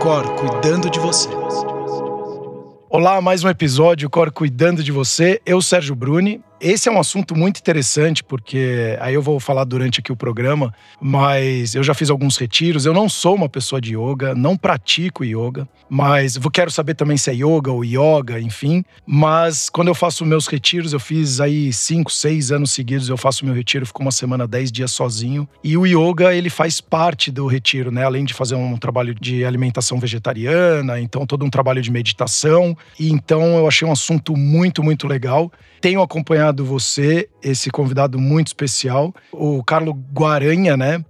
Cor cuidando de você. Olá, mais um episódio Cor Cuidando de Você. Eu, Sérgio Bruni. Esse é um assunto muito interessante, porque aí eu vou falar durante aqui o programa, mas eu já fiz alguns retiros. Eu não sou uma pessoa de yoga, não pratico yoga, mas quero saber também se é yoga ou yoga, enfim. Mas quando eu faço meus retiros, eu fiz aí cinco, seis anos seguidos, eu faço meu retiro, fico uma semana, dez dias sozinho. E o yoga, ele faz parte do retiro, né? Além de fazer um trabalho de alimentação vegetariana, então todo um trabalho de meditação. E então eu achei um assunto muito, muito legal. Tenho acompanhado você, esse convidado muito especial, o Carlo Guaranha, né?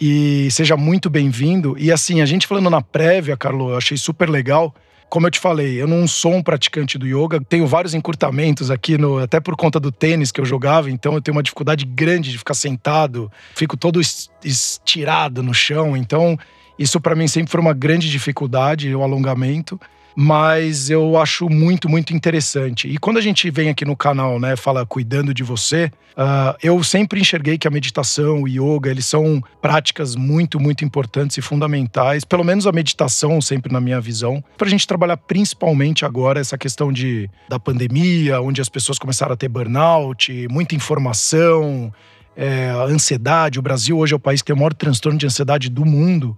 E seja muito bem-vindo. E assim, a gente falando na prévia, Carlo, eu achei super legal. Como eu te falei, eu não sou um praticante do yoga, tenho vários encurtamentos aqui, no, até por conta do tênis que eu jogava, então eu tenho uma dificuldade grande de ficar sentado, fico todo estirado no chão, então isso para mim sempre foi uma grande dificuldade, o alongamento mas eu acho muito, muito interessante. E quando a gente vem aqui no canal, né, fala cuidando de você, uh, eu sempre enxerguei que a meditação, o yoga, eles são práticas muito, muito importantes e fundamentais, pelo menos a meditação, sempre na minha visão, para a gente trabalhar principalmente agora essa questão de, da pandemia, onde as pessoas começaram a ter burnout, muita informação, é, ansiedade. O Brasil hoje é o país que tem o maior transtorno de ansiedade do mundo.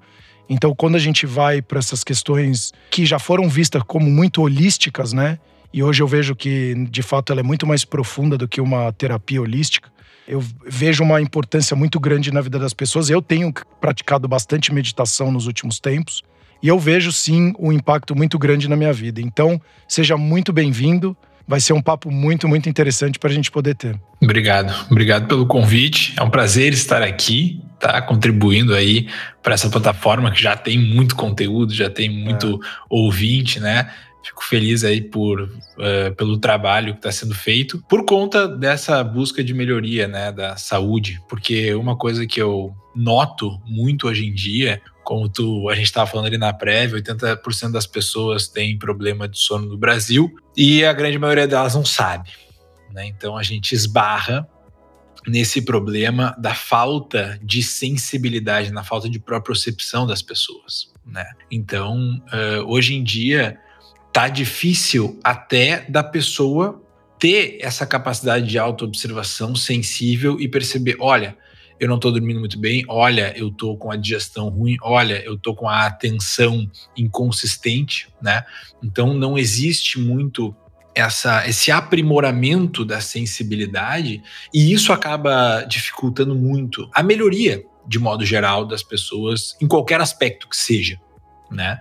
Então, quando a gente vai para essas questões que já foram vistas como muito holísticas, né? E hoje eu vejo que, de fato, ela é muito mais profunda do que uma terapia holística. Eu vejo uma importância muito grande na vida das pessoas. Eu tenho praticado bastante meditação nos últimos tempos e eu vejo sim um impacto muito grande na minha vida. Então, seja muito bem-vindo. Vai ser um papo muito, muito interessante para a gente poder ter. Obrigado, obrigado pelo convite. É um prazer estar aqui tá contribuindo aí para essa plataforma que já tem muito conteúdo, já tem muito é. ouvinte, né? Fico feliz aí por, uh, pelo trabalho que está sendo feito por conta dessa busca de melhoria né, da saúde, porque uma coisa que eu noto muito hoje em dia, como tu, a gente estava falando ali na prévia, 80% das pessoas têm problema de sono no Brasil e a grande maioria delas não sabe. Né? Então a gente esbarra nesse problema da falta de sensibilidade, na falta de propriocepção das pessoas, né? Então, uh, hoje em dia tá difícil até da pessoa ter essa capacidade de autoobservação sensível e perceber, olha, eu não estou dormindo muito bem, olha, eu estou com a digestão ruim, olha, eu estou com a atenção inconsistente, né? Então não existe muito essa, esse aprimoramento da sensibilidade e isso acaba dificultando muito a melhoria, de modo geral, das pessoas em qualquer aspecto que seja, né?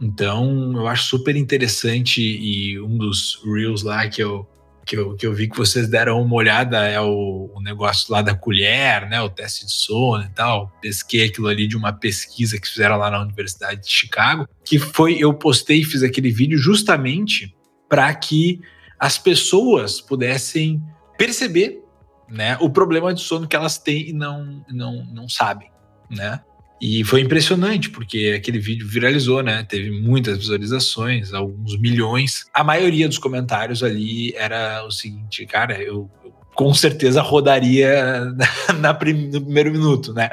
Então, eu acho super interessante e um dos reels lá que eu, que eu, que eu vi que vocês deram uma olhada é o, o negócio lá da colher, né? O teste de sono e tal. Pesquei aquilo ali de uma pesquisa que fizeram lá na Universidade de Chicago, que foi, eu postei e fiz aquele vídeo justamente para que as pessoas pudessem perceber né, o problema de sono que elas têm e não, não, não sabem, né? E foi impressionante, porque aquele vídeo viralizou, né? Teve muitas visualizações, alguns milhões. A maioria dos comentários ali era o seguinte, cara, eu, eu com certeza rodaria na, na, no primeiro minuto, né?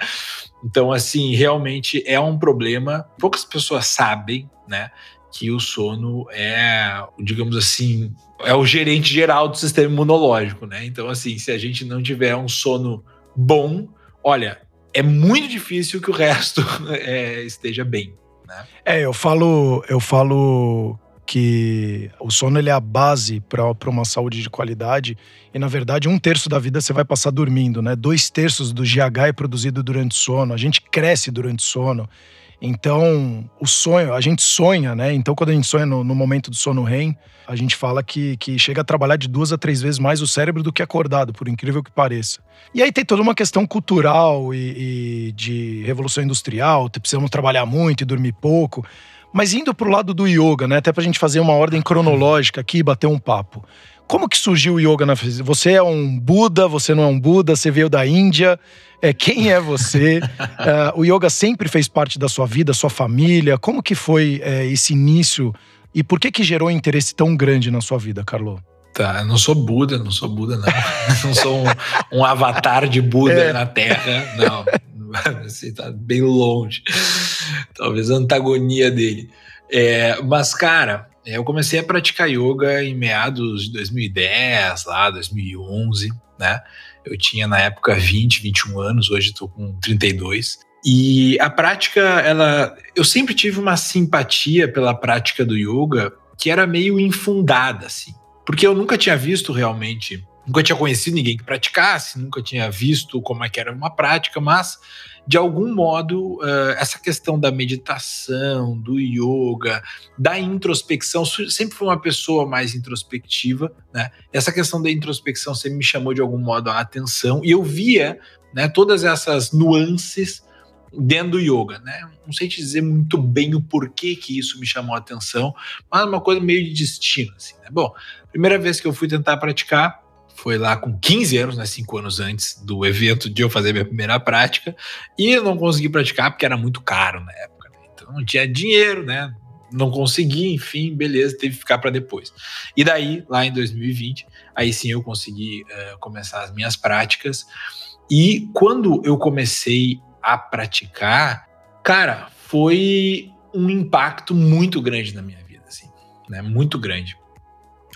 Então, assim, realmente é um problema. Poucas pessoas sabem, né? Que o sono é, digamos assim, é o gerente geral do sistema imunológico, né? Então, assim, se a gente não tiver um sono bom, olha, é muito difícil que o resto é, esteja bem. Né? É, eu falo, eu falo que o sono ele é a base para uma saúde de qualidade e na verdade um terço da vida você vai passar dormindo, né? Dois terços do GH é produzido durante o sono. A gente cresce durante o sono. Então, o sonho, a gente sonha, né? Então, quando a gente sonha no, no, momento do sono REM, a gente fala que, que chega a trabalhar de duas a três vezes mais o cérebro do que acordado, por incrível que pareça. E aí tem toda uma questão cultural e, e de revolução industrial, precisamos trabalhar muito e dormir pouco. Mas indo para o lado do yoga, né? Até para a gente fazer uma ordem cronológica aqui e bater um papo. Como que surgiu o yoga na Você é um Buda, você não é um Buda, você veio da Índia. É, quem é você? uh, o yoga sempre fez parte da sua vida, sua família. Como que foi é, esse início e por que que gerou um interesse tão grande na sua vida, Carlo? Tá, eu não sou Buda, não sou Buda, não. não sou um, um, avatar de Buda é. na Terra, não. Você tá bem longe. Talvez a antagonia dele. É, mas, cara, eu comecei a praticar yoga em meados de 2010, lá, 2011, né? Eu tinha na época 20, 21 anos, hoje estou com 32. E a prática, ela. Eu sempre tive uma simpatia pela prática do yoga que era meio infundada, assim. Porque eu nunca tinha visto realmente, nunca tinha conhecido ninguém que praticasse, nunca tinha visto como é que era uma prática, mas de algum modo, uh, essa questão da meditação, do yoga, da introspecção, sempre fui uma pessoa mais introspectiva, né? Essa questão da introspecção sempre me chamou de algum modo a atenção e eu via, né, todas essas nuances dentro do yoga, né? Não sei te dizer muito bem o porquê que isso me chamou a atenção, mas é uma coisa meio de destino, assim, né? Bom, primeira vez que eu fui tentar praticar, foi lá com 15 anos, né, 5 anos antes do evento de eu fazer minha primeira prática, e eu não consegui praticar porque era muito caro na época. Né? Então não tinha dinheiro, né? Não consegui, enfim, beleza, teve que ficar para depois. E daí, lá em 2020, aí sim eu consegui uh, começar as minhas práticas. E quando eu comecei a praticar, cara, foi um impacto muito grande na minha vida, assim, né? Muito grande.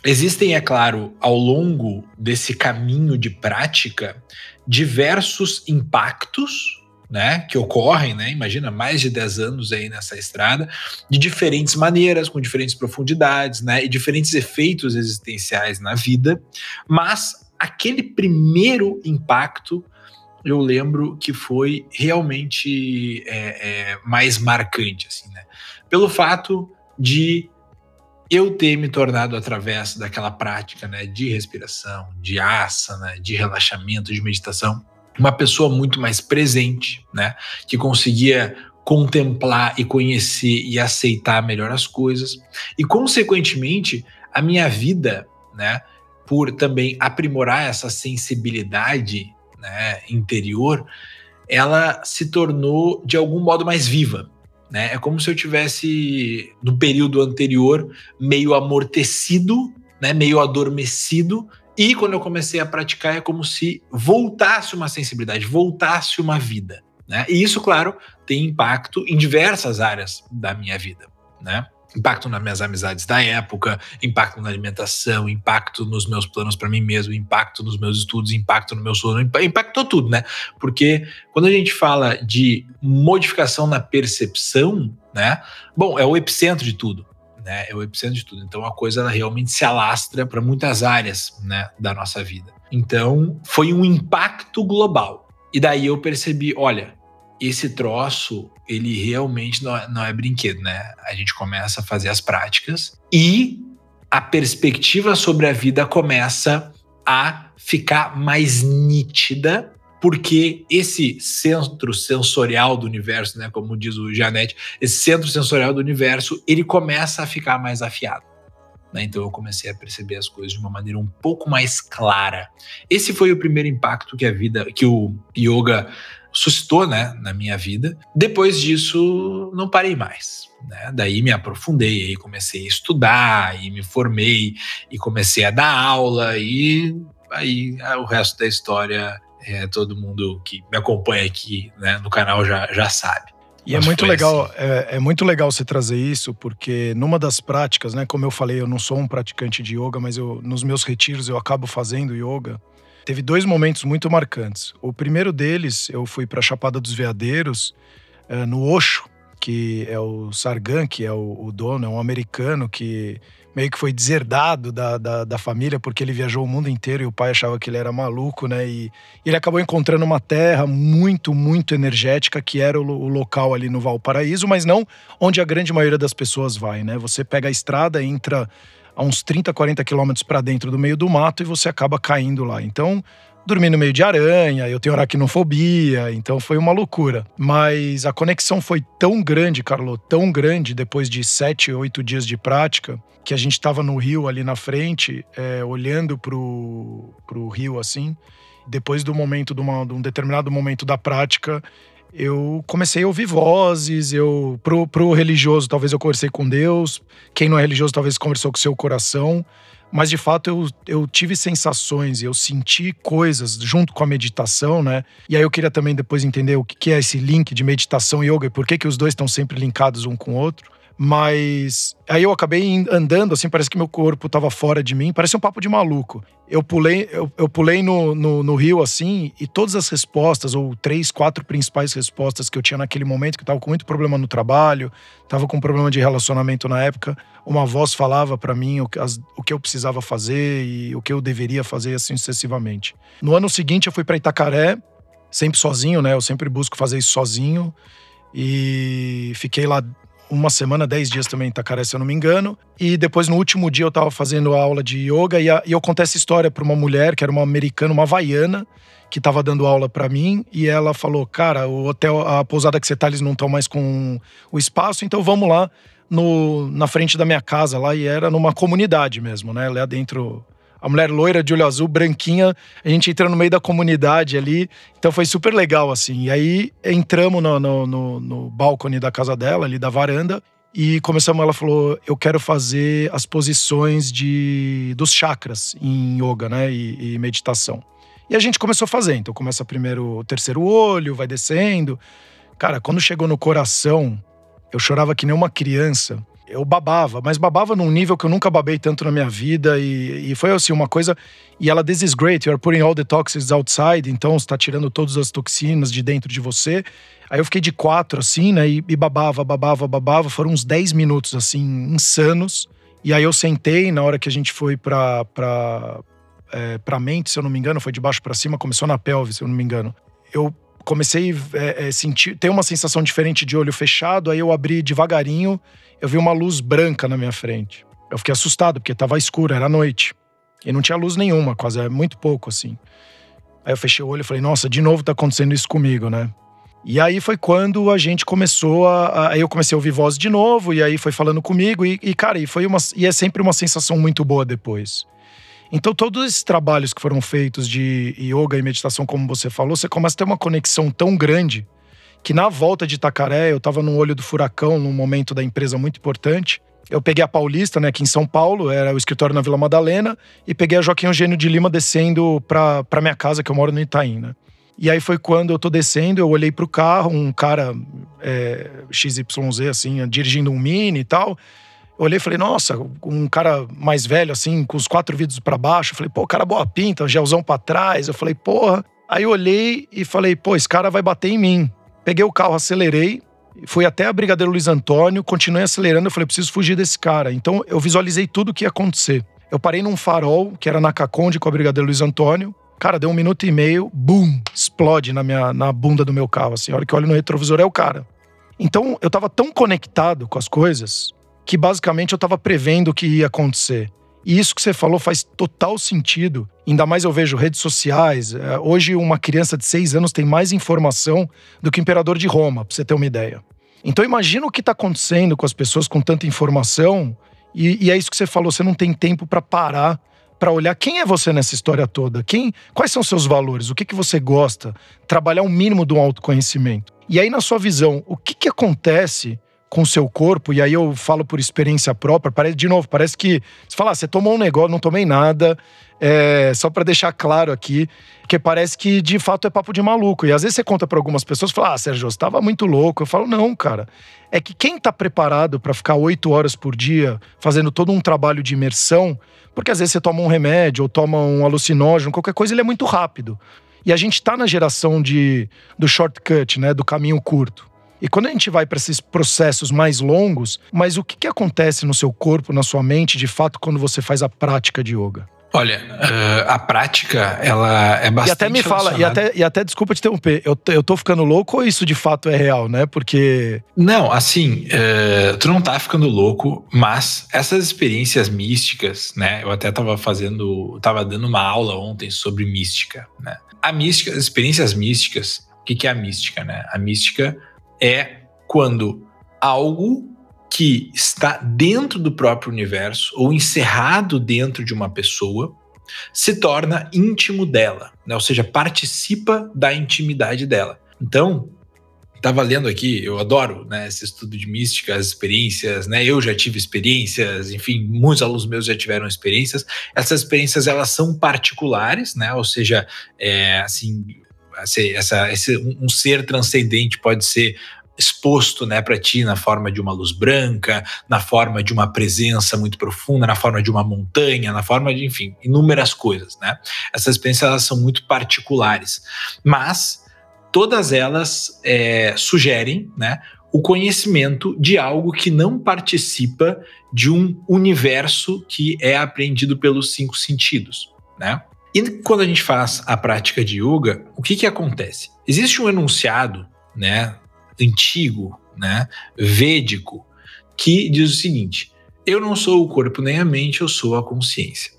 Existem, é claro, ao longo desse caminho de prática, diversos impactos né, que ocorrem, né, imagina, mais de 10 anos aí nessa estrada, de diferentes maneiras, com diferentes profundidades, né, e diferentes efeitos existenciais na vida, mas aquele primeiro impacto eu lembro que foi realmente é, é, mais marcante, assim, né, pelo fato de eu ter me tornado através daquela prática né, de respiração, de asana, de relaxamento, de meditação, uma pessoa muito mais presente, né, que conseguia contemplar e conhecer e aceitar melhor as coisas. E consequentemente a minha vida, né, por também aprimorar essa sensibilidade, né, interior, ela se tornou de algum modo mais viva, né? É como se eu tivesse no período anterior meio amortecido, né? meio adormecido, e quando eu comecei a praticar é como se voltasse uma sensibilidade, voltasse uma vida. Né? E isso, claro, tem impacto em diversas áreas da minha vida. Né? Impacto nas minhas amizades da época, impacto na alimentação, impacto nos meus planos para mim mesmo, impacto nos meus estudos, impacto no meu sono, impactou tudo, né? Porque quando a gente fala de modificação na percepção, né? Bom, é o epicentro de tudo. Né, é o epicentro de tudo. Então a coisa ela realmente se alastra para muitas áreas né, da nossa vida. Então foi um impacto global. E daí eu percebi, olha, esse troço, ele realmente não é, não é brinquedo, né? A gente começa a fazer as práticas e a perspectiva sobre a vida começa a ficar mais nítida, porque esse centro sensorial do universo, né, como diz o Janete, esse centro sensorial do universo, ele começa a ficar mais afiado. Né? Então eu comecei a perceber as coisas de uma maneira um pouco mais clara. Esse foi o primeiro impacto que a vida, que o yoga suscitou né, na minha vida. Depois disso, não parei mais. Né? Daí me aprofundei, aí comecei a estudar, e me formei, e comecei a dar aula, e aí ah, o resto da história, é, todo mundo que me acompanha aqui né, no canal já, já sabe. E é muito legal, assim. é, é, muito legal você trazer isso, porque numa das práticas, né, como eu falei, eu não sou um praticante de yoga, mas eu, nos meus retiros eu acabo fazendo yoga. Teve dois momentos muito marcantes. O primeiro deles, eu fui para Chapada dos Veadeiros, uh, no Osho, que é o Sargan, que é o, o, dono, é um americano que meio que foi deserdado da, da, da, família porque ele viajou o mundo inteiro e o pai achava que ele era maluco, né? E, e ele acabou encontrando uma terra muito, muito energética que era o, o, local ali no Valparaíso, mas não onde a grande maioria das pessoas vai, né? Você pega a estrada, entra a uns 30, 40 quilômetros para dentro do meio do mato e você acaba caindo lá. Então, dormi no meio de aranha, eu tenho aracnofobia, então foi uma loucura. Mas a conexão foi tão grande, Carlo, tão grande, depois de sete, oito dias de prática, que a gente estava no rio ali na frente, é, olhando pro, pro rio assim. Depois do momento, de, uma, de um determinado momento da prática, eu comecei a ouvir vozes, eu pro, pro religioso talvez eu conversei com Deus, quem não é religioso talvez conversou com seu coração, mas de fato eu, eu tive sensações, eu senti coisas junto com a meditação, né? E aí eu queria também depois entender o que é esse link de meditação e yoga e por que, que os dois estão sempre linkados um com o outro. Mas aí eu acabei andando, assim, parece que meu corpo tava fora de mim, parece um papo de maluco. Eu pulei, eu, eu pulei no, no, no, rio, assim, e todas as respostas, ou três, quatro principais respostas que eu tinha naquele momento, que eu tava com muito problema no trabalho, tava com problema de relacionamento na época, uma voz falava para mim o, as, o que eu precisava fazer e o que eu deveria fazer, assim, sucessivamente. No ano seguinte, eu fui para Itacaré, sempre sozinho, né? Eu sempre busco fazer isso sozinho. E fiquei lá uma semana, dez dias também em Itacaré, se eu não me engano. E depois, no último dia, eu tava fazendo aula de yoga e, a, e eu contei essa história para uma mulher, que era uma americana, uma havaiana, que tava dando aula para mim. E ela falou: Cara, o hotel, a pousada que você tá, eles não estão mais com o espaço, então vamos lá no, na frente da minha casa lá. E era numa comunidade mesmo, né? Lá dentro a mulher loira de olho azul, branquinha, a gente entrando no meio da comunidade ali. Então foi super legal, assim. E aí entramos no, no, no, no balcone da casa dela, ali da varanda, e começamos, ela falou, eu quero fazer as posições de dos chakras em yoga, né, e, e meditação. E a gente começou a fazer, então começa primeiro o terceiro olho, vai descendo. Cara, quando chegou no coração, eu chorava que nem uma criança eu babava, mas babava num nível que eu nunca babei tanto na minha vida. E, e foi assim, uma coisa. E ela, this is great, you're putting all the toxins outside, então você tá tirando todas as toxinas de dentro de você. Aí eu fiquei de quatro, assim, né? E, e babava, babava, babava. Foram uns dez minutos, assim, insanos. E aí eu sentei na hora que a gente foi pra, pra, é, pra mente, se eu não me engano, foi de baixo para cima, começou na pelve, se eu não me engano. Eu comecei a é, é, sentir, ter uma sensação diferente de olho fechado, aí eu abri devagarinho eu vi uma luz branca na minha frente. Eu fiquei assustado, porque estava escuro, era noite. E não tinha luz nenhuma, quase, é muito pouco, assim. Aí eu fechei o olho e falei, nossa, de novo tá acontecendo isso comigo, né? E aí foi quando a gente começou a. Aí eu comecei a ouvir voz de novo, e aí foi falando comigo, e, e, cara, e foi uma. E é sempre uma sensação muito boa depois. Então, todos esses trabalhos que foram feitos de yoga e meditação, como você falou, você começa a ter uma conexão tão grande que na volta de Itacaré, eu estava no olho do furacão, num momento da empresa muito importante. Eu peguei a Paulista, né, aqui em São Paulo, era o escritório na Vila Madalena, e peguei a Joaquim Eugênio de Lima descendo para minha casa, que eu moro no Itaim, né? E aí foi quando eu tô descendo, eu olhei pro carro, um cara é, XYZ, assim, dirigindo um Mini e tal. Olhei e falei, nossa, um cara mais velho, assim, com os quatro vidros para baixo. Eu falei, pô, cara boa pinta, gelzão pra trás. Eu falei, porra. Aí eu olhei e falei, pô, esse cara vai bater em mim. Peguei o carro, acelerei, fui até a Brigadeiro Luiz Antônio, continuei acelerando. Eu falei, preciso fugir desse cara. Então eu visualizei tudo o que ia acontecer. Eu parei num farol, que era na Caconde com a Brigadeiro Luiz Antônio. Cara, deu um minuto e meio, bum, explode na, minha, na bunda do meu carro. Assim, a hora que eu olho no retrovisor é o cara. Então eu tava tão conectado com as coisas que basicamente eu tava prevendo o que ia acontecer. E isso que você falou faz total sentido. Ainda mais eu vejo redes sociais. É, hoje, uma criança de seis anos tem mais informação do que o imperador de Roma, pra você ter uma ideia. Então, imagina o que está acontecendo com as pessoas com tanta informação. E, e é isso que você falou: você não tem tempo para parar para olhar quem é você nessa história toda, quem, quais são seus valores, o que, que você gosta, trabalhar o um mínimo do autoconhecimento. E aí, na sua visão, o que, que acontece com seu corpo, e aí eu falo por experiência própria, parece, de novo, parece que você fala, ah, você tomou um negócio, não tomei nada, é, só para deixar claro aqui, que parece que de fato é papo de maluco. E às vezes você conta para algumas pessoas, fala, ah, Sérgio, você tava muito louco. Eu falo, não, cara. É que quem tá preparado para ficar oito horas por dia fazendo todo um trabalho de imersão, porque às vezes você toma um remédio ou toma um alucinógeno, qualquer coisa, ele é muito rápido. E a gente tá na geração de, do shortcut, né, do caminho curto. E quando a gente vai para esses processos mais longos, mas o que, que acontece no seu corpo, na sua mente, de fato, quando você faz a prática de yoga? Olha, uh, a prática, ela é bastante. E até me fala, e até, e até desculpa te interromper, eu, eu tô ficando louco ou isso de fato é real, né? Porque. Não, assim, uh, tu não tá ficando louco, mas essas experiências místicas, né? Eu até tava fazendo, tava dando uma aula ontem sobre mística, né? A mística, as experiências místicas, o que, que é a mística, né? A mística é quando algo que está dentro do próprio universo ou encerrado dentro de uma pessoa se torna íntimo dela, né? ou seja, participa da intimidade dela. Então, estava lendo aqui, eu adoro né, esse estudo de mística, as experiências, né? Eu já tive experiências, enfim, muitos alunos meus já tiveram experiências. Essas experiências elas são particulares, né? Ou seja, é, assim, essa, esse, um ser transcendente pode ser exposto né, para ti na forma de uma luz branca, na forma de uma presença muito profunda, na forma de uma montanha, na forma de, enfim, inúmeras coisas. Né? Essas experiências elas são muito particulares, mas todas elas é, sugerem né, o conhecimento de algo que não participa de um universo que é apreendido pelos cinco sentidos. Né? E quando a gente faz a prática de yoga, o que, que acontece? Existe um enunciado né, antigo, né, védico, que diz o seguinte: eu não sou o corpo nem a mente, eu sou a consciência.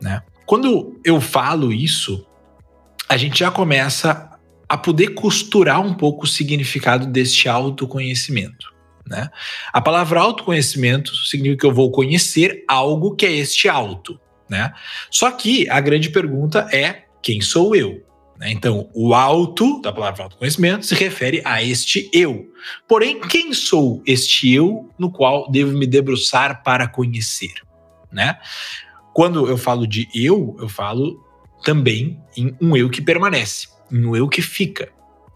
Né? Quando eu falo isso, a gente já começa a poder costurar um pouco o significado deste autoconhecimento. Né? A palavra autoconhecimento significa que eu vou conhecer algo que é este auto. Né? Só que a grande pergunta é: quem sou eu? Né? Então, o alto, da palavra autoconhecimento, se refere a este eu. Porém, quem sou este eu no qual devo me debruçar para conhecer? Né? Quando eu falo de eu, eu falo também em um eu que permanece, em um eu que fica.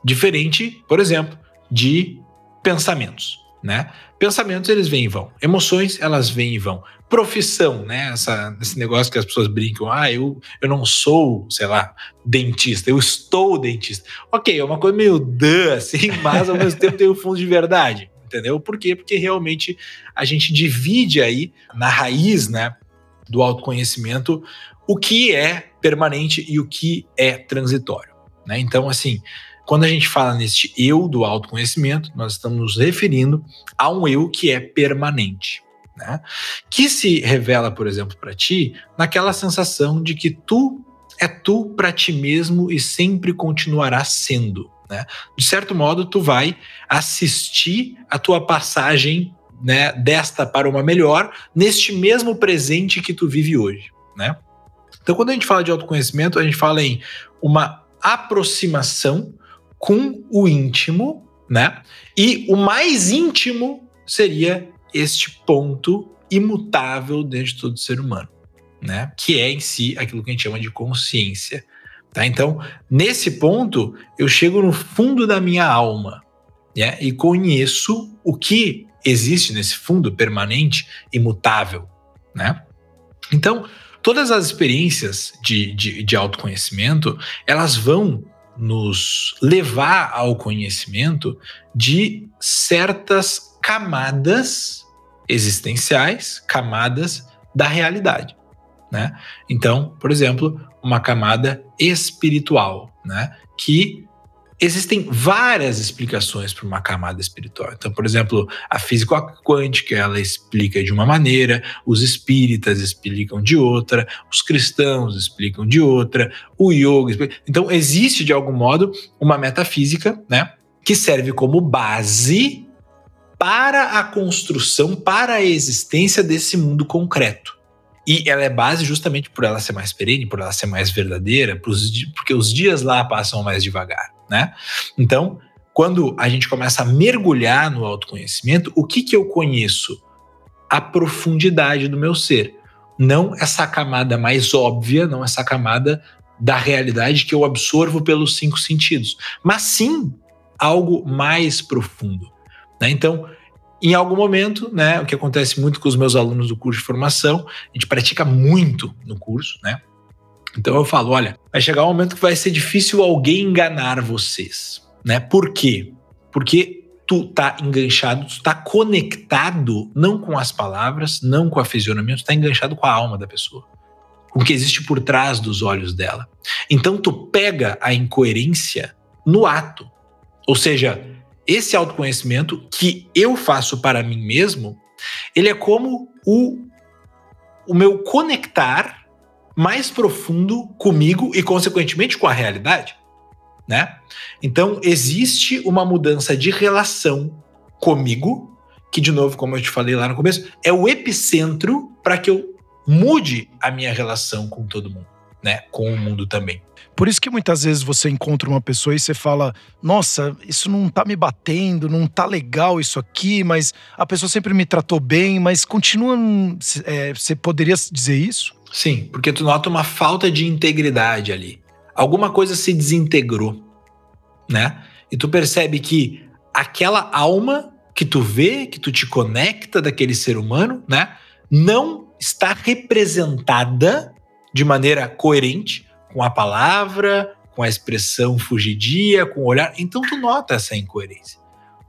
Diferente, por exemplo, de pensamentos. Né? Pensamentos eles vêm e vão, emoções elas vêm e vão profissão, né? Essa, esse negócio que as pessoas brincam, ah, eu, eu não sou, sei lá, dentista, eu estou dentista. Ok, é uma coisa meio dã, assim, mas ao mesmo tempo tem o um fundo de verdade, entendeu? Por quê? Porque realmente a gente divide aí na raiz, né, do autoconhecimento o que é permanente e o que é transitório, né? Então, assim, quando a gente fala neste eu do autoconhecimento, nós estamos nos referindo a um eu que é permanente né? Que se revela, por exemplo, para ti naquela sensação de que tu é tu para ti mesmo e sempre continuará sendo, né? De certo modo, tu vai assistir a tua passagem, né, desta para uma melhor neste mesmo presente que tu vive hoje, né? Então, quando a gente fala de autoconhecimento, a gente fala em uma aproximação com o íntimo, né? E o mais íntimo seria este ponto imutável dentro de todo ser humano, né? Que é em si aquilo que a gente chama de consciência. Tá? Então, nesse ponto, eu chego no fundo da minha alma né? e conheço o que existe nesse fundo permanente, imutável. Né? Então, todas as experiências de, de, de autoconhecimento, elas vão nos levar ao conhecimento de certas camadas existenciais, camadas da realidade, né? Então, por exemplo, uma camada espiritual, né? Que existem várias explicações para uma camada espiritual. Então, por exemplo, a física quântica ela explica de uma maneira, os espíritas explicam de outra, os cristãos explicam de outra, o yoga. Explica... Então, existe de algum modo uma metafísica, né, que serve como base para a construção, para a existência desse mundo concreto. E ela é base justamente por ela ser mais perene, por ela ser mais verdadeira, porque os dias lá passam mais devagar, né? Então, quando a gente começa a mergulhar no autoconhecimento, o que que eu conheço? A profundidade do meu ser. Não essa camada mais óbvia, não essa camada da realidade que eu absorvo pelos cinco sentidos, mas sim algo mais profundo. Né? Então, em algum momento, né, o que acontece muito com os meus alunos do curso de formação, a gente pratica muito no curso, né? Então eu falo, olha, vai chegar um momento que vai ser difícil alguém enganar vocês, né? Por quê? Porque tu tá enganchado, tu tá conectado não com as palavras, não com a fisionomia, tu tá enganchado com a alma da pessoa. com o que existe por trás dos olhos dela. Então tu pega a incoerência no ato. Ou seja, esse autoconhecimento que eu faço para mim mesmo, ele é como o, o meu conectar mais profundo comigo e, consequentemente, com a realidade. Né? Então, existe uma mudança de relação comigo, que, de novo, como eu te falei lá no começo, é o epicentro para que eu mude a minha relação com todo mundo, né? Com o mundo também. Por isso que muitas vezes você encontra uma pessoa e você fala: Nossa, isso não tá me batendo, não tá legal isso aqui, mas a pessoa sempre me tratou bem, mas continua. É, você poderia dizer isso? Sim, porque tu nota uma falta de integridade ali. Alguma coisa se desintegrou, né? E tu percebe que aquela alma que tu vê, que tu te conecta daquele ser humano, né? Não está representada de maneira coerente com a palavra, com a expressão fugidia, com o olhar. Então tu nota essa incoerência,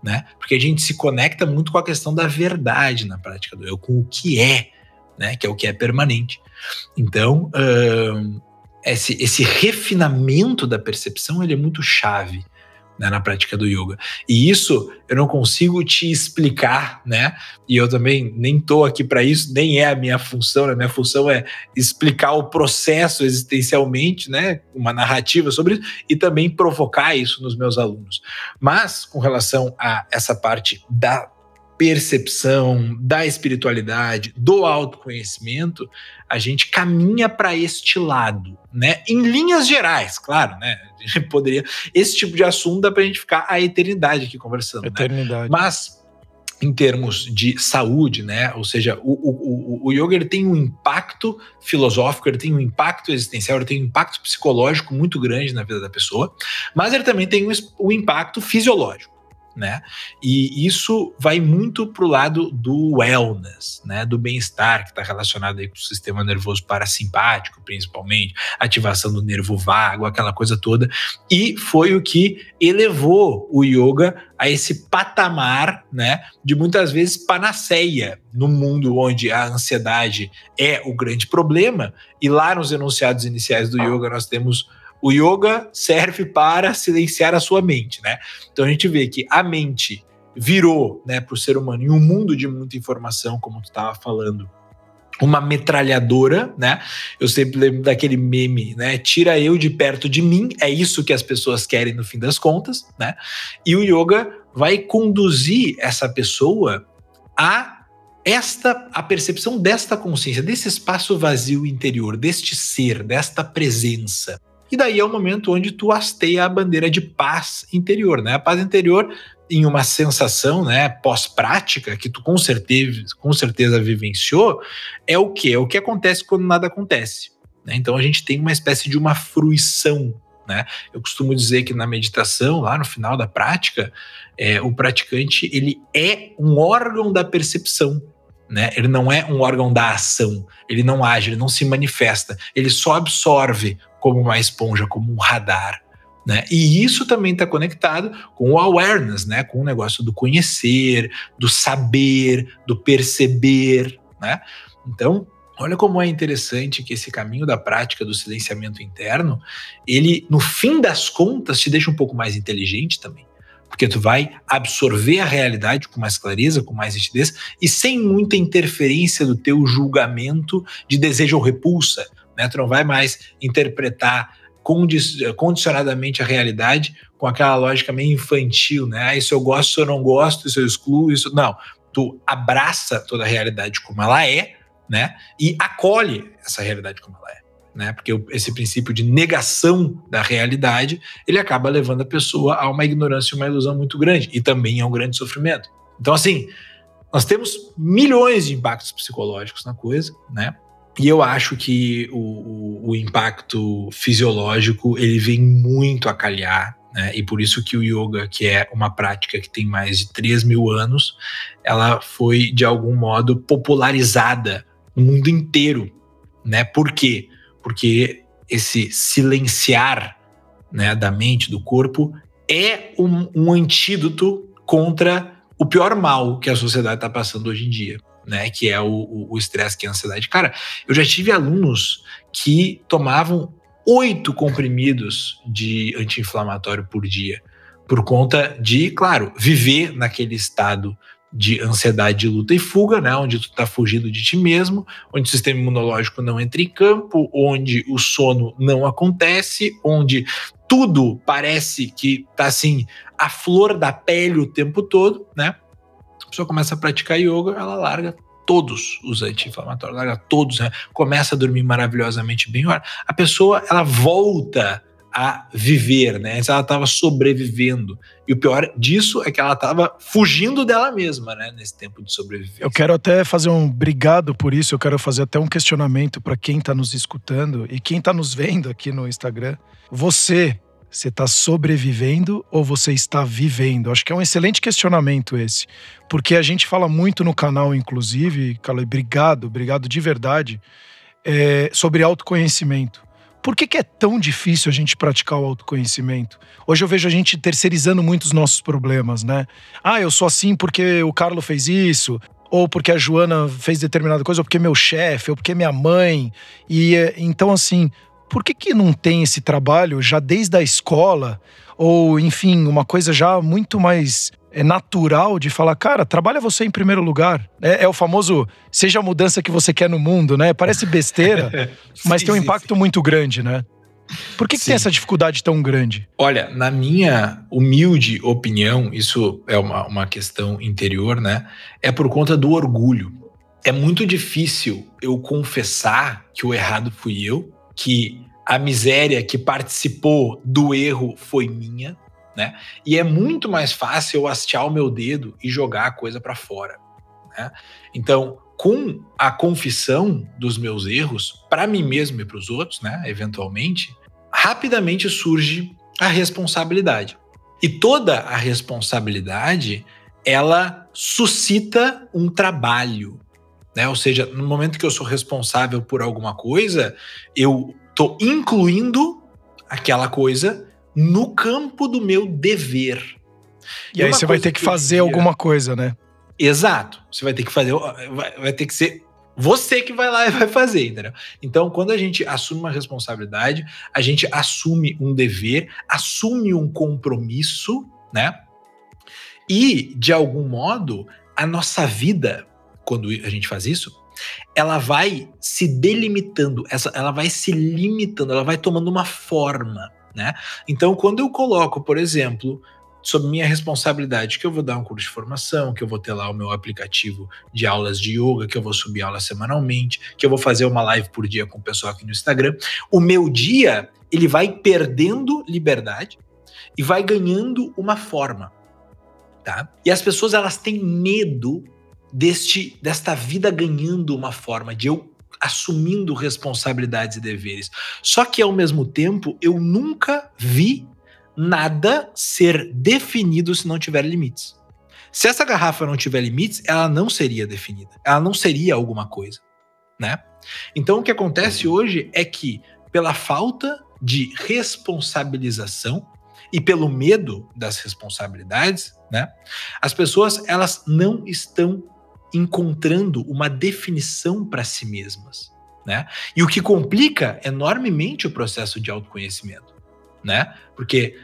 né? Porque a gente se conecta muito com a questão da verdade na prática do eu, com o que é, né? Que é o que é permanente. Então, esse, esse refinamento da percepção ele é muito chave né, na prática do yoga. E isso eu não consigo te explicar, né? E eu também nem estou aqui para isso, nem é a minha função. Né? A minha função é explicar o processo existencialmente, né? Uma narrativa sobre isso e também provocar isso nos meus alunos. Mas com relação a essa parte da percepção, da espiritualidade, do autoconhecimento, a gente caminha para este lado, né? Em linhas gerais, claro, né? A gente poderia esse tipo de assunto dá para a gente ficar a eternidade aqui conversando, né? eternidade. Né? Mas em termos de saúde, né? Ou seja, o, o, o, o yoga ele tem um impacto filosófico, ele tem um impacto existencial, ele tem um impacto psicológico muito grande na vida da pessoa, mas ele também tem um, um impacto fisiológico né? E isso vai muito para o lado do wellness, né? Do bem-estar, que está relacionado aí com o sistema nervoso parasimpático, principalmente, ativação do nervo vago, aquela coisa toda. E foi o que elevou o yoga a esse patamar, né? De muitas vezes panaceia no mundo onde a ansiedade é o grande problema. E lá nos enunciados iniciais do yoga nós temos o yoga serve para silenciar a sua mente, né? Então a gente vê que a mente virou, né, para o ser humano em um mundo de muita informação, como tu estava falando, uma metralhadora, né? Eu sempre lembro daquele meme, né? Tira eu de perto de mim, é isso que as pessoas querem no fim das contas, né? E o yoga vai conduzir essa pessoa a esta a percepção desta consciência, desse espaço vazio interior, deste ser, desta presença. E daí é o momento onde tu hasteia a bandeira de paz interior, né? A paz interior em uma sensação, né, pós-prática que tu com certeza, com certeza vivenciou, é o que? É o que acontece quando nada acontece. Né? Então a gente tem uma espécie de uma fruição né? Eu costumo dizer que na meditação, lá no final da prática, é, o praticante ele é um órgão da percepção. Né? Ele não é um órgão da ação, ele não age, ele não se manifesta, ele só absorve como uma esponja, como um radar. Né? E isso também está conectado com o awareness, né? com o negócio do conhecer, do saber, do perceber. Né? Então, olha como é interessante que esse caminho da prática do silenciamento interno, ele, no fim das contas, te deixa um pouco mais inteligente também. Porque tu vai absorver a realidade com mais clareza, com mais nitidez e sem muita interferência do teu julgamento de desejo ou repulsa, né? Tu não vai mais interpretar condicionadamente a realidade com aquela lógica meio infantil, né? Ah, isso eu gosto, isso eu não gosto, isso eu excluo, isso. Não. Tu abraça toda a realidade como ela é, né? E acolhe essa realidade como ela é. Né? Porque esse princípio de negação da realidade, ele acaba levando a pessoa a uma ignorância e uma ilusão muito grande, e também a um grande sofrimento. Então, assim, nós temos milhões de impactos psicológicos na coisa, né? E eu acho que o, o, o, impacto fisiológico ele vem muito a calhar, né? E por isso que o yoga, que é uma prática que tem mais de 3 mil anos, ela foi de algum modo popularizada no mundo inteiro, né? Por quê? Porque esse silenciar né, da mente, do corpo, é um, um antídoto contra o pior mal que a sociedade está passando hoje em dia né? Que é o estresse, que é a ansiedade. Cara, eu já tive alunos que tomavam oito comprimidos de anti-inflamatório por dia, por conta de, claro, viver naquele estado de ansiedade de luta e fuga, né, onde tu tá fugindo de ti mesmo, onde o sistema imunológico não entra em campo, onde o sono não acontece, onde tudo parece que tá assim, a flor da pele o tempo todo, né? A pessoa começa a praticar yoga, ela larga todos os anti-inflamatórios, larga todos, né? começa a dormir maravilhosamente bem. A pessoa, ela volta a viver, né? Ela estava sobrevivendo. E o pior disso é que ela estava fugindo dela mesma, né? Nesse tempo de sobrevivência. Eu quero até fazer um obrigado por isso. Eu quero fazer até um questionamento para quem está nos escutando e quem está nos vendo aqui no Instagram. Você, você está sobrevivendo ou você está vivendo? Acho que é um excelente questionamento esse. Porque a gente fala muito no canal, inclusive, Caloi, obrigado, obrigado de verdade, é, sobre autoconhecimento. Por que, que, é tão difícil a gente praticar o autoconhecimento? Hoje eu vejo a gente terceirizando muito os nossos problemas, né? Ah, eu sou assim porque o Carlos fez isso, ou porque a Joana fez determinada coisa, ou porque meu chefe, ou porque minha mãe. E então, assim, por que, que não tem esse trabalho já desde a escola? Ou, enfim, uma coisa já muito mais é natural de falar, cara, trabalha você em primeiro lugar. É, é, o famoso seja a mudança que você quer no mundo, né? Parece besteira, mas sim, tem um impacto sim. muito grande, né? Por que, que tem essa dificuldade tão grande? Olha, na minha humilde opinião, isso é uma, uma questão interior, né? É por conta do orgulho. É muito difícil eu confessar que o errado fui eu, que a miséria que participou do erro foi minha, né? E é muito mais fácil eu hastear o meu dedo e jogar a coisa para fora, né? Então, com a confissão dos meus erros para mim mesmo e para os outros, né, eventualmente, rapidamente surge a responsabilidade. E toda a responsabilidade, ela suscita um trabalho, né? Ou seja, no momento que eu sou responsável por alguma coisa, eu tô incluindo aquela coisa no campo do meu dever. E, e aí você vai ter que, que fazer dia... alguma coisa, né? Exato. Você vai ter que fazer, vai, vai ter que ser você que vai lá e vai fazer, entendeu? Então, quando a gente assume uma responsabilidade, a gente assume um dever, assume um compromisso, né? E, de algum modo, a nossa vida, quando a gente faz isso, ela vai se delimitando, ela vai se limitando, ela vai tomando uma forma né? Então, quando eu coloco, por exemplo, sob minha responsabilidade, que eu vou dar um curso de formação, que eu vou ter lá o meu aplicativo de aulas de yoga, que eu vou subir aula semanalmente, que eu vou fazer uma live por dia com o pessoal aqui no Instagram, o meu dia ele vai perdendo liberdade e vai ganhando uma forma, tá? E as pessoas elas têm medo deste desta vida ganhando uma forma de eu assumindo responsabilidades e deveres. Só que ao mesmo tempo, eu nunca vi nada ser definido se não tiver limites. Se essa garrafa não tiver limites, ela não seria definida. Ela não seria alguma coisa, né? Então o que acontece hoje é que pela falta de responsabilização e pelo medo das responsabilidades, né? As pessoas elas não estão encontrando uma definição para si mesmas, né? E o que complica enormemente o processo de autoconhecimento, né? Porque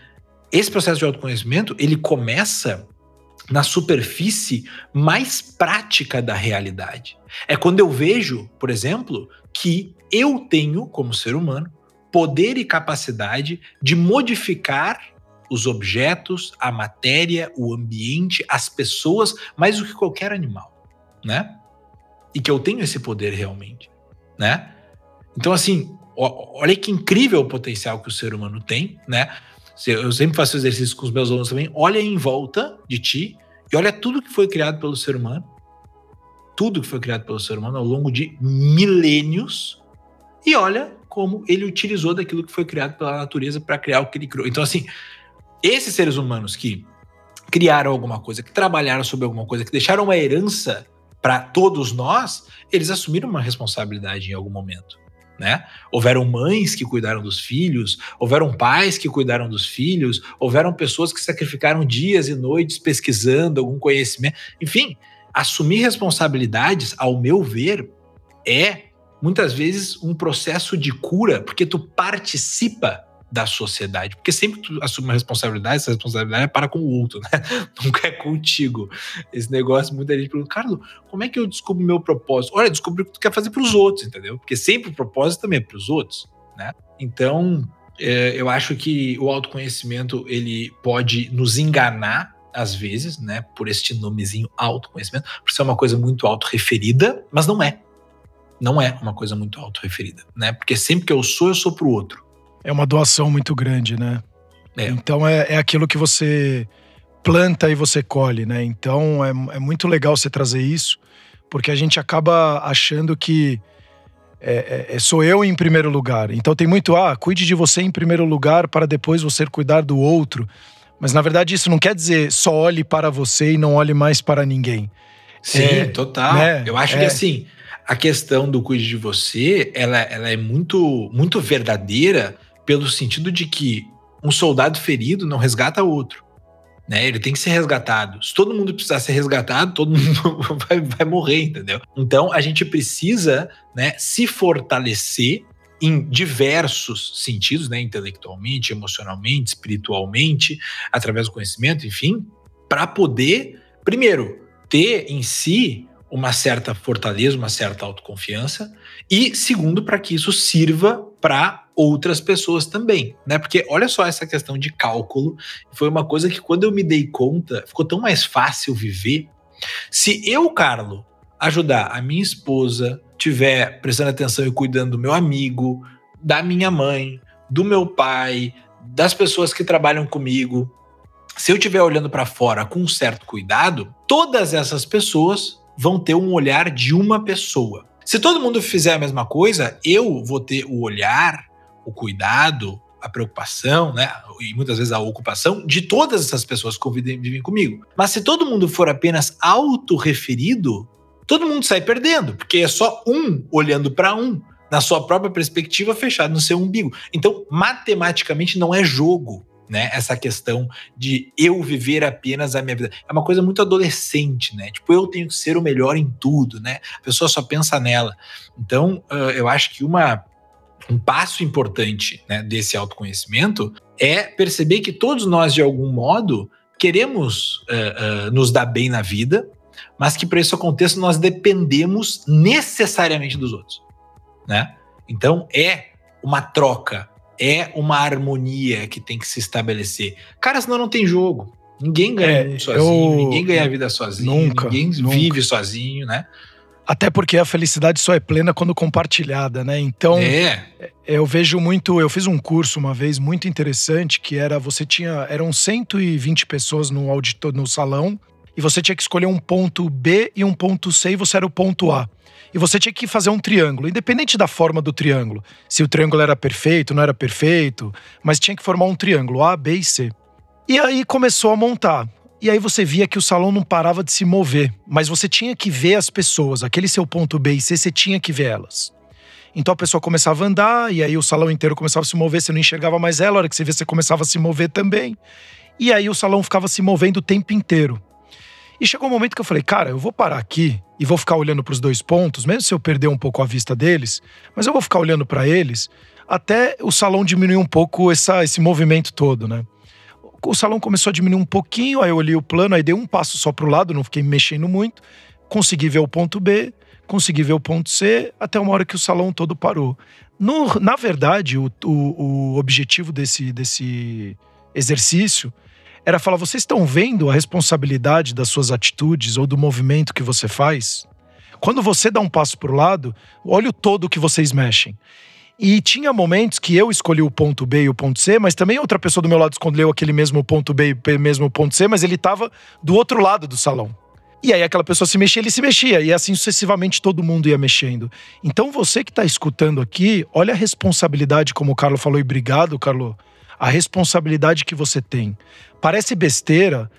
esse processo de autoconhecimento, ele começa na superfície mais prática da realidade. É quando eu vejo, por exemplo, que eu tenho, como ser humano, poder e capacidade de modificar os objetos, a matéria, o ambiente, as pessoas, mais do que qualquer animal né? E que eu tenho esse poder realmente, né? Então, assim, olha que incrível o potencial que o ser humano tem, né? Eu sempre faço exercício com os meus alunos também. Olha em volta de ti e olha tudo que foi criado pelo ser humano. Tudo que foi criado pelo ser humano ao longo de milênios. E olha como ele utilizou daquilo que foi criado pela natureza para criar o que ele criou. Então, assim, esses seres humanos que criaram alguma coisa, que trabalharam sobre alguma coisa, que deixaram uma herança para todos nós, eles assumiram uma responsabilidade em algum momento. Né? Houveram mães que cuidaram dos filhos, houveram pais que cuidaram dos filhos, houveram pessoas que sacrificaram dias e noites pesquisando algum conhecimento. Enfim, assumir responsabilidades, ao meu ver, é muitas vezes um processo de cura, porque tu participa da sociedade. Porque sempre tu assume uma responsabilidade, essa responsabilidade é para com o outro, né? Nunca é contigo. Esse negócio, muita gente pergunta, Carlos, como é que eu descubro meu propósito? Olha, descobri o que tu quer fazer para os outros, entendeu? Porque sempre o propósito também é para os outros, né? Então, é, eu acho que o autoconhecimento, ele pode nos enganar às vezes, né, por este nomezinho autoconhecimento, por ser uma coisa muito autorreferida, mas não é. Não é uma coisa muito autorreferida, né? Porque sempre que eu sou, eu sou pro outro é uma doação muito grande, né? É. Então é, é aquilo que você planta e você colhe, né? Então é, é muito legal você trazer isso, porque a gente acaba achando que é, é, é, sou eu em primeiro lugar. Então tem muito, ah, cuide de você em primeiro lugar para depois você cuidar do outro. Mas na verdade isso não quer dizer só olhe para você e não olhe mais para ninguém. Sim, é, total. Né? Eu acho que é. assim, a questão do cuide de você, ela, ela é muito, muito verdadeira pelo sentido de que um soldado ferido não resgata outro. Né? Ele tem que ser resgatado. Se todo mundo precisar ser resgatado, todo mundo vai, vai morrer, entendeu? Então a gente precisa né, se fortalecer em diversos sentidos, né, intelectualmente, emocionalmente, espiritualmente, através do conhecimento, enfim, para poder, primeiro, ter em si uma certa fortaleza, uma certa autoconfiança, e segundo, para que isso sirva para outras pessoas também, né? Porque olha só essa questão de cálculo, foi uma coisa que quando eu me dei conta, ficou tão mais fácil viver. Se eu, Carlo, ajudar a minha esposa, tiver prestando atenção e cuidando do meu amigo, da minha mãe, do meu pai, das pessoas que trabalham comigo, se eu estiver olhando para fora com um certo cuidado, todas essas pessoas vão ter um olhar de uma pessoa. Se todo mundo fizer a mesma coisa, eu vou ter o olhar, o cuidado, a preocupação, né? E muitas vezes a ocupação de todas essas pessoas que vivem comigo. Mas se todo mundo for apenas autorreferido, todo mundo sai perdendo, porque é só um olhando para um, na sua própria perspectiva, fechado no seu umbigo. Então, matematicamente, não é jogo né? Essa questão de eu viver apenas a minha vida. É uma coisa muito adolescente, né? Tipo, eu tenho que ser o melhor em tudo, né? A pessoa só pensa nela. Então, uh, eu acho que uma um passo importante né, desse autoconhecimento é perceber que todos nós, de algum modo, queremos uh, uh, nos dar bem na vida, mas que para isso aconteça nós dependemos necessariamente dos outros, né? Então é uma troca, é uma harmonia que tem que se estabelecer. Cara, senão não tem jogo. Ninguém ganha é, sozinho, eu... ninguém ganha a vida sozinho, nunca, ninguém nunca. vive sozinho, né? Até porque a felicidade só é plena quando compartilhada, né? Então, é. eu vejo muito. Eu fiz um curso uma vez muito interessante que era você tinha. Eram 120 pessoas no auditor, no salão, e você tinha que escolher um ponto B e um ponto C, e você era o ponto A e você tinha que fazer um triângulo, independente da forma do triângulo. Se o triângulo era perfeito, não era perfeito, mas tinha que formar um triângulo A, B e C. E aí começou a montar. E aí você via que o salão não parava de se mover, mas você tinha que ver as pessoas, aquele seu ponto B e C, você tinha que ver elas. Então a pessoa começava a andar, e aí o salão inteiro começava a se mover, você não enxergava mais ela, a hora que você vê, você começava a se mover também. E aí o salão ficava se movendo o tempo inteiro. E chegou um momento que eu falei, cara, eu vou parar aqui e vou ficar olhando para os dois pontos, mesmo se eu perder um pouco a vista deles, mas eu vou ficar olhando para eles até o salão diminuir um pouco essa, esse movimento todo, né? O salão começou a diminuir um pouquinho, aí eu olhei o plano, aí dei um passo só para o lado, não fiquei mexendo muito, consegui ver o ponto B, consegui ver o ponto C, até uma hora que o salão todo parou. No, na verdade, o, o, o objetivo desse, desse exercício era falar: vocês estão vendo a responsabilidade das suas atitudes ou do movimento que você faz? Quando você dá um passo para o lado, olha o todo que vocês mexem. E tinha momentos que eu escolhi o ponto B e o ponto C, mas também outra pessoa do meu lado escolheu aquele mesmo ponto B e o mesmo ponto C, mas ele estava do outro lado do salão. E aí aquela pessoa se mexia, ele se mexia. E assim sucessivamente todo mundo ia mexendo. Então você que está escutando aqui, olha a responsabilidade, como o Carlos falou, e obrigado, Carlos, a responsabilidade que você tem. Parece besteira,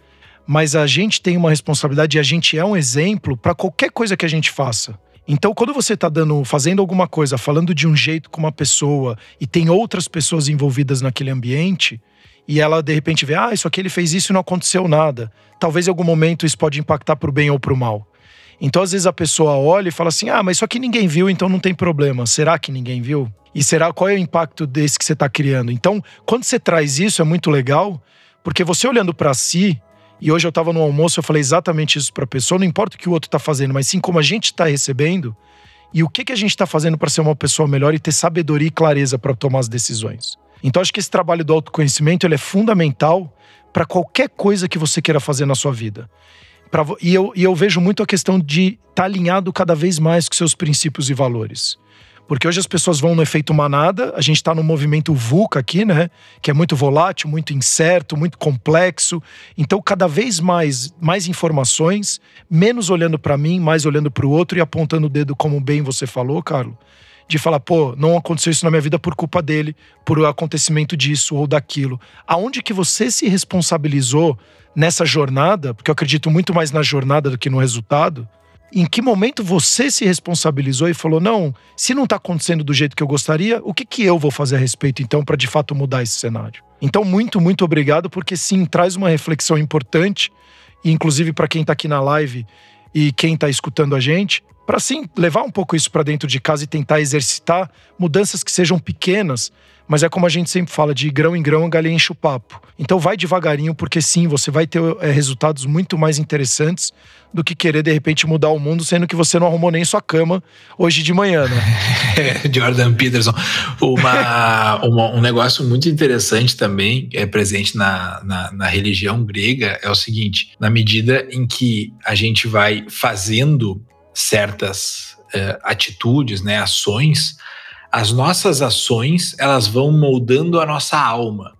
mas a gente tem uma responsabilidade e a gente é um exemplo para qualquer coisa que a gente faça. Então, quando você está dando, fazendo alguma coisa, falando de um jeito com uma pessoa e tem outras pessoas envolvidas naquele ambiente, e ela de repente vê, ah, isso aqui ele fez isso e não aconteceu nada. Talvez em algum momento isso pode impactar para o bem ou para o mal. Então, às vezes, a pessoa olha e fala assim: ah, mas isso aqui ninguém viu, então não tem problema. Será que ninguém viu? E será qual é o impacto desse que você está criando? Então, quando você traz isso, é muito legal, porque você olhando para si, e hoje eu estava no almoço, eu falei exatamente isso para a pessoa, não importa o que o outro está fazendo, mas sim como a gente está recebendo e o que, que a gente está fazendo para ser uma pessoa melhor e ter sabedoria e clareza para tomar as decisões. Então, acho que esse trabalho do autoconhecimento ele é fundamental para qualquer coisa que você queira fazer na sua vida. Pra, e, eu, e eu vejo muito a questão de estar tá alinhado cada vez mais com seus princípios e valores. Porque hoje as pessoas vão no efeito manada, a gente está no movimento VUCA aqui, né? Que é muito volátil, muito incerto, muito complexo. Então, cada vez mais, mais informações, menos olhando para mim, mais olhando para o outro e apontando o dedo, como bem você falou, Carlos. De falar, pô, não aconteceu isso na minha vida por culpa dele, por o acontecimento disso ou daquilo. Aonde que você se responsabilizou nessa jornada, porque eu acredito muito mais na jornada do que no resultado, em que momento você se responsabilizou e falou: não, se não está acontecendo do jeito que eu gostaria, o que, que eu vou fazer a respeito então para de fato mudar esse cenário? Então, muito, muito obrigado, porque sim, traz uma reflexão importante, e inclusive para quem está aqui na live e quem está escutando a gente, para sim levar um pouco isso para dentro de casa e tentar exercitar mudanças que sejam pequenas, mas é como a gente sempre fala, de grão em grão a galinha enche o papo. Então vai devagarinho, porque sim, você vai ter é, resultados muito mais interessantes do que querer de repente mudar o mundo, sendo que você não arrumou nem sua cama hoje de manhã, né? Jordan Peterson. Uma, uma, um negócio muito interessante também, é presente na, na, na religião grega, é o seguinte: na medida em que a gente vai fazendo certas uh, atitudes, né, ações, as nossas ações elas vão moldando a nossa alma,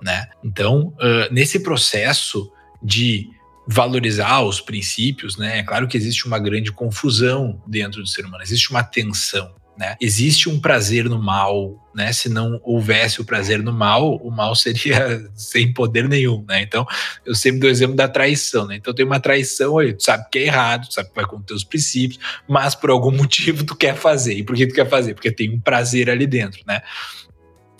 né? Então, uh, nesse processo de valorizar os princípios, né? É claro que existe uma grande confusão dentro do ser humano, existe uma tensão. Né? Existe um prazer no mal, né? Se não houvesse o prazer no mal, o mal seria sem poder nenhum, né? Então, eu sempre dou o exemplo da traição, né? Então tem uma traição aí, tu sabe que é errado, tu sabe que vai conter os princípios, mas por algum motivo tu quer fazer. E por que tu quer fazer? Porque tem um prazer ali dentro, né?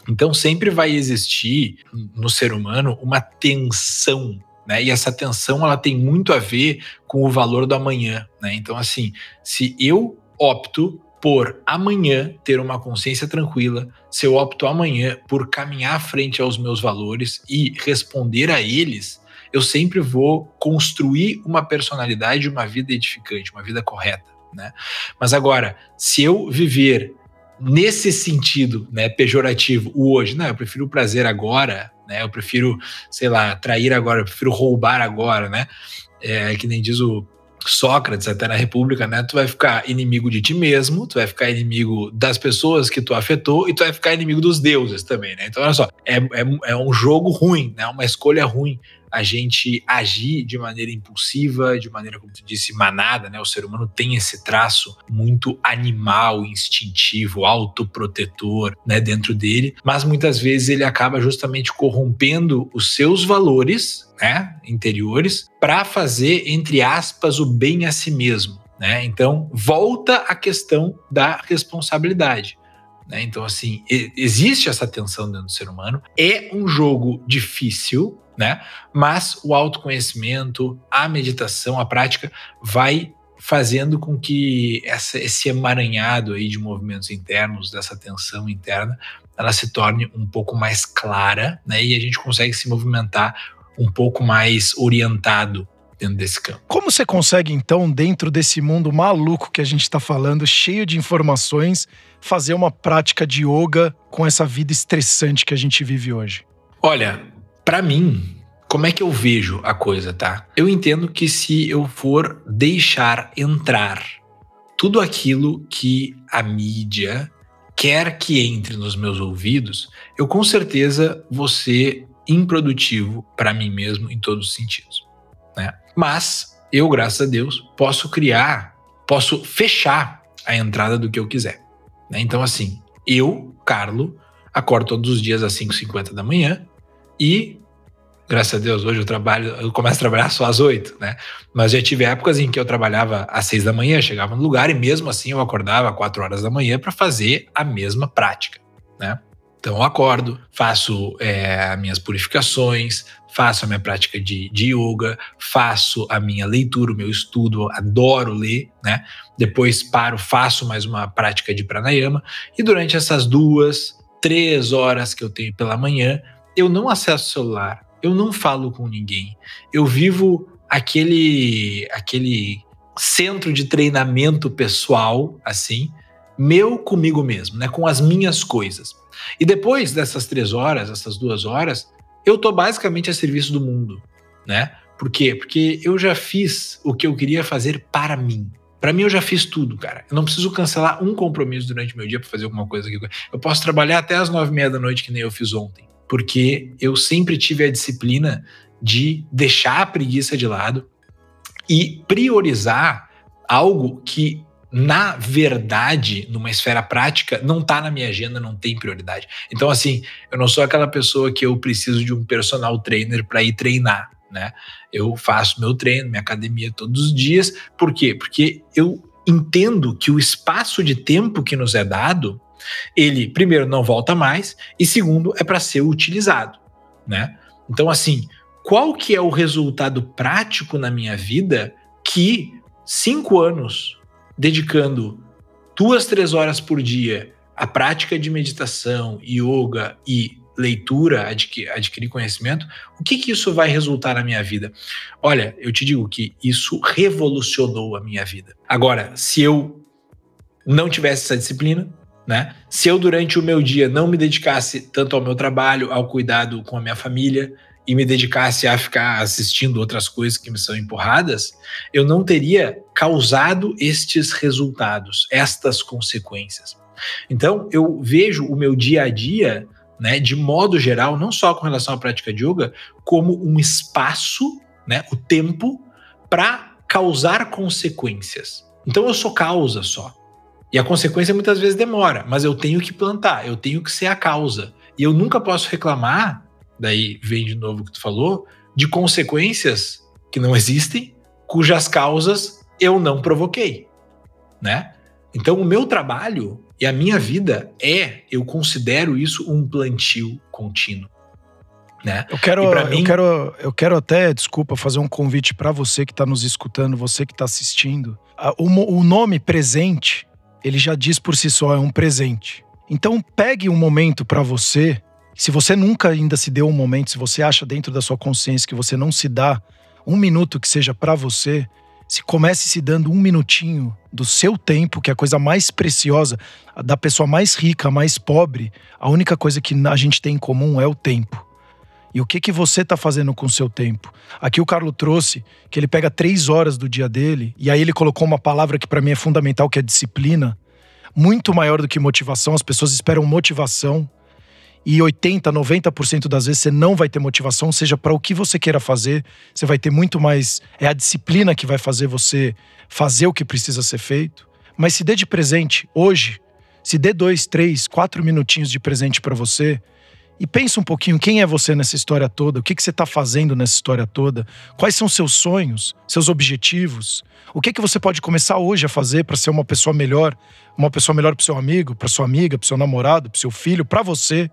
Então sempre vai existir no ser humano uma tensão né? E essa tensão ela tem muito a ver com o valor do amanhã, né? Então assim, se eu opto por amanhã ter uma consciência tranquila, se eu opto amanhã por caminhar frente aos meus valores e responder a eles, eu sempre vou construir uma personalidade, uma vida edificante, uma vida correta, né? Mas agora, se eu viver nesse sentido, né, pejorativo, o hoje, não, eu prefiro o prazer agora, né? Eu prefiro, sei lá, trair agora, eu prefiro roubar agora, né? É, que nem diz o Sócrates, até na República, né? Tu vai ficar inimigo de ti mesmo, tu vai ficar inimigo das pessoas que tu afetou e tu vai ficar inimigo dos deuses também, né? Então, olha só, é, é, é um jogo ruim, né? Uma escolha ruim a gente agir de maneira impulsiva, de maneira, como tu disse, manada, né? O ser humano tem esse traço muito animal, instintivo, autoprotetor, né, dentro dele, mas muitas vezes ele acaba justamente corrompendo os seus valores, né, interiores, para fazer, entre aspas, o bem a si mesmo. Né? Então, volta a questão da responsabilidade. Né? Então, assim, existe essa tensão dentro do ser humano. É um jogo difícil, né? Mas o autoconhecimento, a meditação, a prática vai fazendo com que essa, esse emaranhado aí de movimentos internos, dessa tensão interna, ela se torne um pouco mais clara, né? E a gente consegue se movimentar um pouco mais orientado dentro desse campo. Como você consegue, então, dentro desse mundo maluco que a gente está falando, cheio de informações, fazer uma prática de yoga com essa vida estressante que a gente vive hoje? Olha, para mim, como é que eu vejo a coisa, tá? Eu entendo que se eu for deixar entrar tudo aquilo que a mídia quer que entre nos meus ouvidos, eu com certeza vou ser improdutivo para mim mesmo em todos os sentidos. Né? Mas eu, graças a Deus, posso criar, posso fechar a entrada do que eu quiser. Né? Então, assim, eu, Carlo, acordo todos os dias às 5h50 da manhã e, graças a Deus, hoje eu trabalho, eu começo a trabalhar só às 8, né? Mas já tive épocas em que eu trabalhava às 6 da manhã, chegava no lugar e mesmo assim eu acordava às 4 horas da manhã para fazer a mesma prática, né? Então eu acordo, faço é, minhas purificações, faço a minha prática de, de yoga, faço a minha leitura, o meu estudo, adoro ler, né? Depois paro, faço mais uma prática de pranayama e durante essas duas, três horas que eu tenho pela manhã, eu não acesso o celular, eu não falo com ninguém, eu vivo aquele aquele centro de treinamento pessoal, assim, meu comigo mesmo, né? Com as minhas coisas. E depois dessas três horas, essas duas horas, eu tô basicamente a serviço do mundo, né? Por quê? Porque eu já fiz o que eu queria fazer para mim. Para mim, eu já fiz tudo, cara. Eu não preciso cancelar um compromisso durante meu dia para fazer alguma coisa aqui. Eu posso trabalhar até as nove e meia da noite, que nem eu fiz ontem. Porque eu sempre tive a disciplina de deixar a preguiça de lado e priorizar algo que na verdade, numa esfera prática, não está na minha agenda, não tem prioridade. Então, assim, eu não sou aquela pessoa que eu preciso de um personal trainer para ir treinar, né? Eu faço meu treino, minha academia todos os dias. Por quê? Porque eu entendo que o espaço de tempo que nos é dado, ele, primeiro, não volta mais, e segundo, é para ser utilizado, né? Então, assim, qual que é o resultado prático na minha vida que cinco anos dedicando duas, três horas por dia à prática de meditação, yoga e leitura, adquirir, conhecimento, o que, que isso vai resultar na minha vida? Olha, eu te digo que isso revolucionou a minha vida. Agora, se eu não tivesse essa disciplina, né? Se eu durante o meu dia não me dedicasse tanto ao meu trabalho, ao cuidado com a minha família, e me dedicasse a ficar assistindo outras coisas que me são empurradas, eu não teria causado estes resultados, estas consequências. Então, eu vejo o meu dia a dia, né, de modo geral, não só com relação à prática de yoga, como um espaço, né, o tempo, para causar consequências. Então, eu sou causa só. E a consequência muitas vezes demora, mas eu tenho que plantar, eu tenho que ser a causa. E eu nunca posso reclamar daí vem de novo o que tu falou, de consequências que não existem, cujas causas eu não provoquei, né? Então o meu trabalho e a minha vida é, eu considero isso um plantio contínuo. Né? Eu quero, mim... eu quero, eu quero até, desculpa, fazer um convite para você que está nos escutando, você que está assistindo. O, o nome presente, ele já diz por si só, é um presente. Então pegue um momento para você se você nunca ainda se deu um momento, se você acha dentro da sua consciência que você não se dá um minuto que seja para você, se comece se dando um minutinho do seu tempo, que é a coisa mais preciosa, da pessoa mais rica, mais pobre, a única coisa que a gente tem em comum é o tempo. E o que que você está fazendo com o seu tempo? Aqui o Carlos trouxe que ele pega três horas do dia dele e aí ele colocou uma palavra que para mim é fundamental, que é disciplina, muito maior do que motivação. As pessoas esperam motivação e 80, 90% das vezes você não vai ter motivação, seja para o que você queira fazer, você vai ter muito mais é a disciplina que vai fazer você fazer o que precisa ser feito. Mas se dê de presente hoje, se dê dois, três, quatro minutinhos de presente para você e pensa um pouquinho quem é você nessa história toda, o que, que você está fazendo nessa história toda, quais são seus sonhos, seus objetivos, o que, que você pode começar hoje a fazer para ser uma pessoa melhor, uma pessoa melhor para seu amigo, para sua amiga, para seu namorado, para seu filho, para você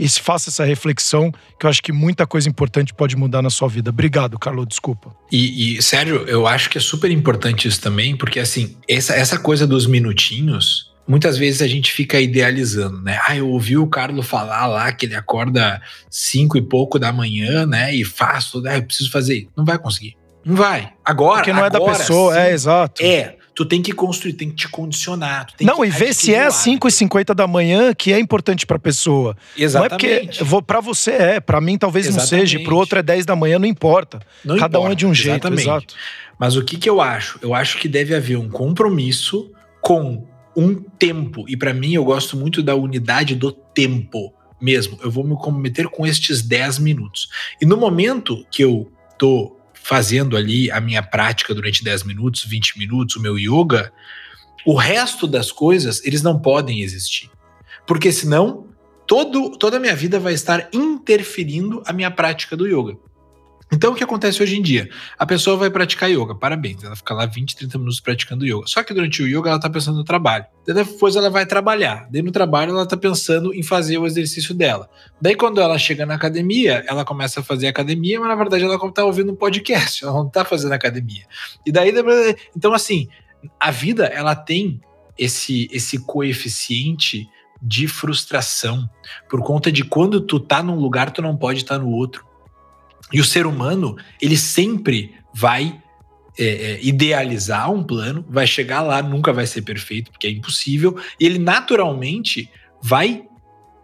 e faça essa reflexão, que eu acho que muita coisa importante pode mudar na sua vida. Obrigado, Carlos, desculpa. E, e Sérgio, eu acho que é super importante isso também, porque assim, essa, essa coisa dos minutinhos, muitas vezes a gente fica idealizando, né? Ah, eu ouvi o Carlos falar lá que ele acorda cinco e pouco da manhã, né? E faz tudo, ah, eu preciso fazer. Não vai conseguir. Não vai. Agora. Porque não agora, é da pessoa, é, sim, é exato. É tu tem que construir, tem que te condicionar. não, e ver se é às 5h50 da manhã que é importante pra pessoa. Exatamente. Não é porque para você é, para mim talvez Exatamente. não seja, pro outro é 10 da manhã, não importa. Não Cada importa, um é de um jeito, exatamente. exato. Mas o que que eu acho? Eu acho que deve haver um compromisso com um tempo. E para mim eu gosto muito da unidade do tempo mesmo. Eu vou me comprometer com estes 10 minutos. E no momento que eu tô fazendo ali a minha prática durante 10 minutos, 20 minutos, o meu yoga, o resto das coisas, eles não podem existir. Porque senão, todo, toda a minha vida vai estar interferindo a minha prática do yoga. Então, o que acontece hoje em dia? A pessoa vai praticar yoga, parabéns, ela fica lá 20, 30 minutos praticando yoga. Só que durante o yoga ela está pensando no trabalho. Depois ela vai trabalhar. Daí no trabalho ela está pensando em fazer o exercício dela. Daí quando ela chega na academia, ela começa a fazer academia, mas na verdade ela está ouvindo um podcast, ela não está fazendo academia. E daí, então assim, a vida ela tem esse, esse coeficiente de frustração por conta de quando tu tá num lugar, tu não pode estar tá no outro. E o ser humano, ele sempre vai é, é, idealizar um plano, vai chegar lá, nunca vai ser perfeito, porque é impossível, e ele naturalmente vai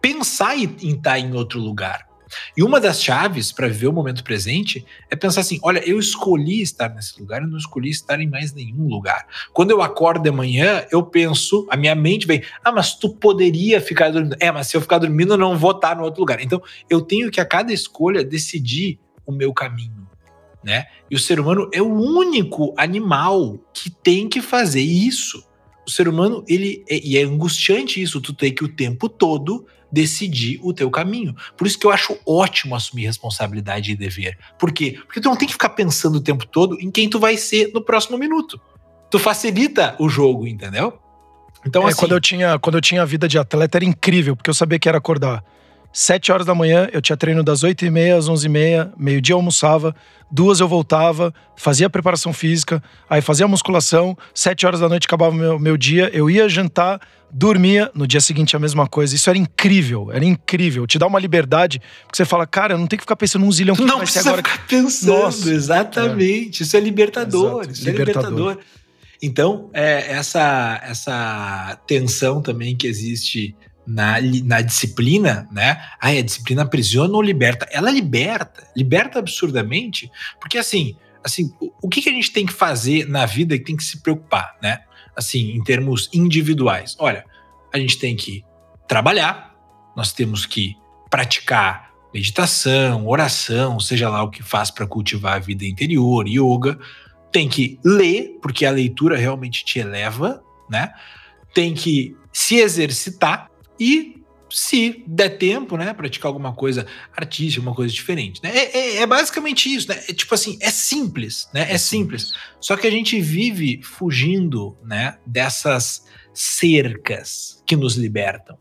pensar em estar tá em outro lugar. E uma das chaves para viver o momento presente é pensar assim: olha, eu escolhi estar nesse lugar, eu não escolhi estar em mais nenhum lugar. Quando eu acordo de manhã, eu penso, a minha mente vem: ah, mas tu poderia ficar dormindo. É, mas se eu ficar dormindo, eu não vou estar no outro lugar. Então, eu tenho que a cada escolha decidir o meu caminho. Né? E o ser humano é o único animal que tem que fazer isso. O ser humano, ele é, e é angustiante isso, tu tem que o tempo todo decidir o teu caminho. Por isso que eu acho ótimo assumir responsabilidade e dever. Por quê? Porque tu não tem que ficar pensando o tempo todo em quem tu vai ser no próximo minuto. Tu facilita o jogo, entendeu? Então, é, assim, quando eu tinha quando eu tinha a vida de atleta era incrível, porque eu sabia que era acordar 7 horas da manhã, eu tinha treino das 8 e meia às 11 e meia, meio-dia eu almoçava, duas eu voltava, fazia preparação física, aí fazia musculação, 7 horas da noite acabava o meu, meu dia, eu ia jantar, dormia, no dia seguinte a mesma coisa. Isso era incrível, era incrível. Te dá uma liberdade, porque você fala, cara, eu não tenho que ficar pensando num zilhão que não vai ser agora. ficar pensando, Nossa. exatamente. É. Isso é libertador, Exato. isso é libertador. Então, é, essa, essa tensão também que existe na, na disciplina, né? Ah, a disciplina aprisiona ou liberta? Ela liberta, liberta absurdamente, porque assim, assim, o, que, que a gente tem que fazer na vida que tem que se preocupar, né? Assim, em termos individuais. Olha, a gente tem que trabalhar, nós temos que praticar meditação, oração, seja lá o que faz para cultivar a vida interior, yoga. Tem que ler, porque a leitura realmente te eleva, né? Tem que se exercitar, e se der tempo, né, praticar alguma coisa artística, uma coisa diferente, né? É, é, é basicamente isso, né? É, tipo assim, é simples, né? É simples. Só que a gente vive fugindo, né, dessas cercas que nos libertam,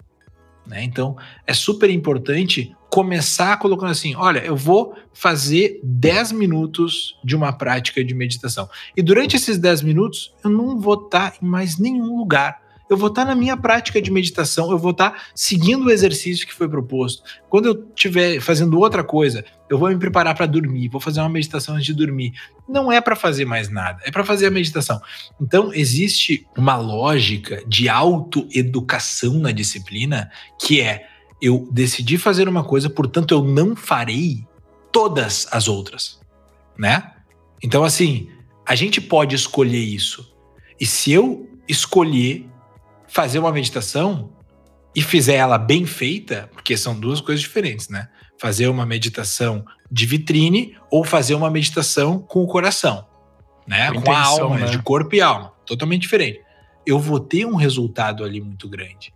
né? Então, é super importante começar colocando assim, olha, eu vou fazer 10 minutos de uma prática de meditação. E durante esses 10 minutos, eu não vou estar em mais nenhum lugar eu vou estar na minha prática de meditação, eu vou estar seguindo o exercício que foi proposto. Quando eu estiver fazendo outra coisa, eu vou me preparar para dormir, vou fazer uma meditação antes de dormir. Não é para fazer mais nada, é para fazer a meditação. Então, existe uma lógica de autoeducação na disciplina que é eu decidi fazer uma coisa, portanto eu não farei todas as outras, né? Então, assim, a gente pode escolher isso. E se eu escolher fazer uma meditação e fizer ela bem feita, porque são duas coisas diferentes, né? Fazer uma meditação de vitrine ou fazer uma meditação com o coração, né? Com, com a alma, né? de corpo e alma, totalmente diferente. Eu vou ter um resultado ali muito grande,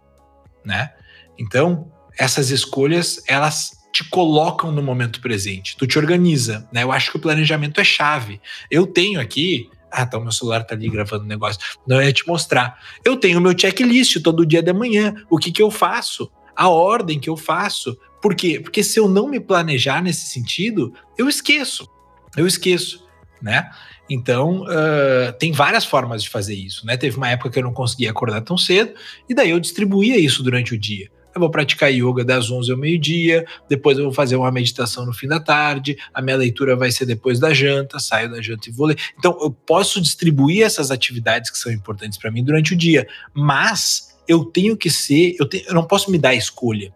né? Então, essas escolhas, elas te colocam no momento presente, tu te organiza, né? Eu acho que o planejamento é chave. Eu tenho aqui ah, tá, o meu celular tá ali gravando o negócio. Não, é te mostrar. Eu tenho meu checklist todo dia de manhã. O que que eu faço? A ordem que eu faço. Por quê? Porque se eu não me planejar nesse sentido, eu esqueço. Eu esqueço, né? Então, uh, tem várias formas de fazer isso, né? Teve uma época que eu não conseguia acordar tão cedo, e daí eu distribuía isso durante o dia eu vou praticar yoga das 11 ao meio-dia, depois eu vou fazer uma meditação no fim da tarde, a minha leitura vai ser depois da janta, saio da janta e vou ler. Então, eu posso distribuir essas atividades que são importantes para mim durante o dia, mas eu tenho que ser, eu, eu não posso me dar escolha.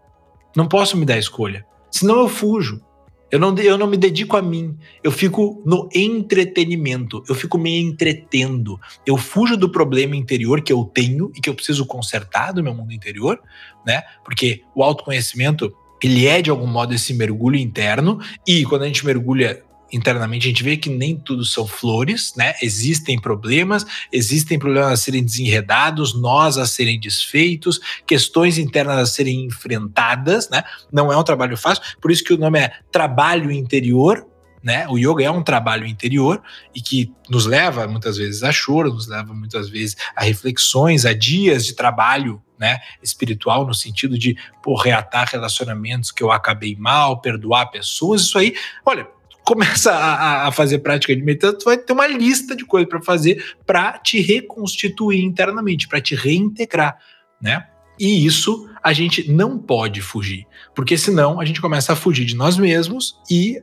Não posso me dar escolha. Senão eu fujo. Eu não, eu não me dedico a mim. Eu fico no entretenimento. Eu fico me entretendo. Eu fujo do problema interior que eu tenho e que eu preciso consertar do meu mundo interior, né? Porque o autoconhecimento, ele é de algum modo esse mergulho interno e quando a gente mergulha internamente a gente vê que nem tudo são flores, né? Existem problemas, existem problemas a serem desenredados, nós a serem desfeitos, questões internas a serem enfrentadas, né? Não é um trabalho fácil, por isso que o nome é trabalho interior, né? O yoga é um trabalho interior e que nos leva muitas vezes a choro, nos leva muitas vezes a reflexões, a dias de trabalho né, espiritual, no sentido de pô, reatar relacionamentos que eu acabei mal, perdoar pessoas, isso aí, olha, começa a, a, fazer prática de meditação, tu vai ter uma lista de coisas para fazer para te reconstituir internamente, para te reintegrar, né? E isso a gente não pode fugir, porque senão a gente começa a fugir de nós mesmos e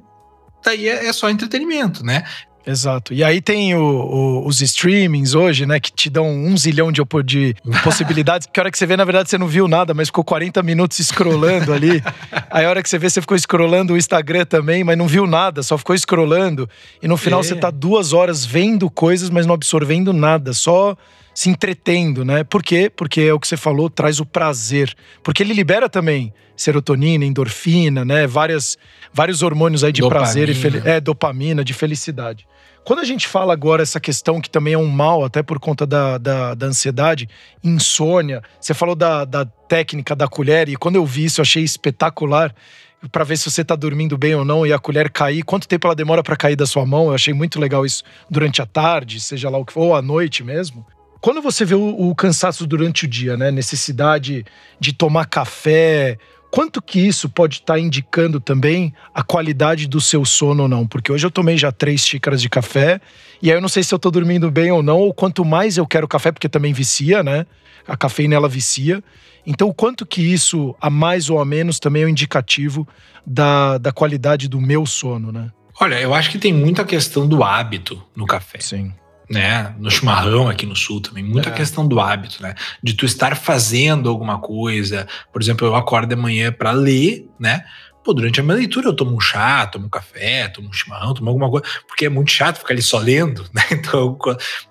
daí é, é só entretenimento, né? Exato. E aí tem o, o, os streamings hoje, né, que te dão um zilhão de, de possibilidades. Que a hora que você vê, na verdade, você não viu nada, mas ficou 40 minutos scrollando ali. aí a hora que você vê, você ficou scrollando o Instagram também, mas não viu nada, só ficou scrollando. E no final é. você tá duas horas vendo coisas, mas não absorvendo nada, só se entretendo, né? Por quê? Porque é o que você falou, traz o prazer. Porque ele libera também serotonina, endorfina, né? Várias, vários hormônios aí de dopamina. prazer e é, dopamina, de felicidade. Quando a gente fala agora essa questão que também é um mal, até por conta da, da, da ansiedade, insônia, você falou da, da técnica da colher, e quando eu vi isso eu achei espetacular para ver se você tá dormindo bem ou não e a colher cair, quanto tempo ela demora para cair da sua mão. Eu achei muito legal isso durante a tarde, seja lá o que for, ou à noite mesmo. Quando você vê o, o cansaço durante o dia, né, necessidade de tomar café, quanto que isso pode estar tá indicando também a qualidade do seu sono ou não? Porque hoje eu tomei já três xícaras de café e aí eu não sei se eu tô dormindo bem ou não, ou quanto mais eu quero café, porque também vicia, né? A cafeína ela vicia. Então, o quanto que isso, a mais ou a menos, também é um indicativo da, da qualidade do meu sono, né? Olha, eu acho que tem muita questão do hábito no café. Sim né? No chimarrão aqui no sul também, muita é. questão do hábito, né? De tu estar fazendo alguma coisa. Por exemplo, eu acordo de manhã para ler, né? Pô, durante a minha leitura eu tomo um chá, tomo um café, tomo um chimarrão, tomo alguma coisa, porque é muito chato ficar ali só lendo, né? Então,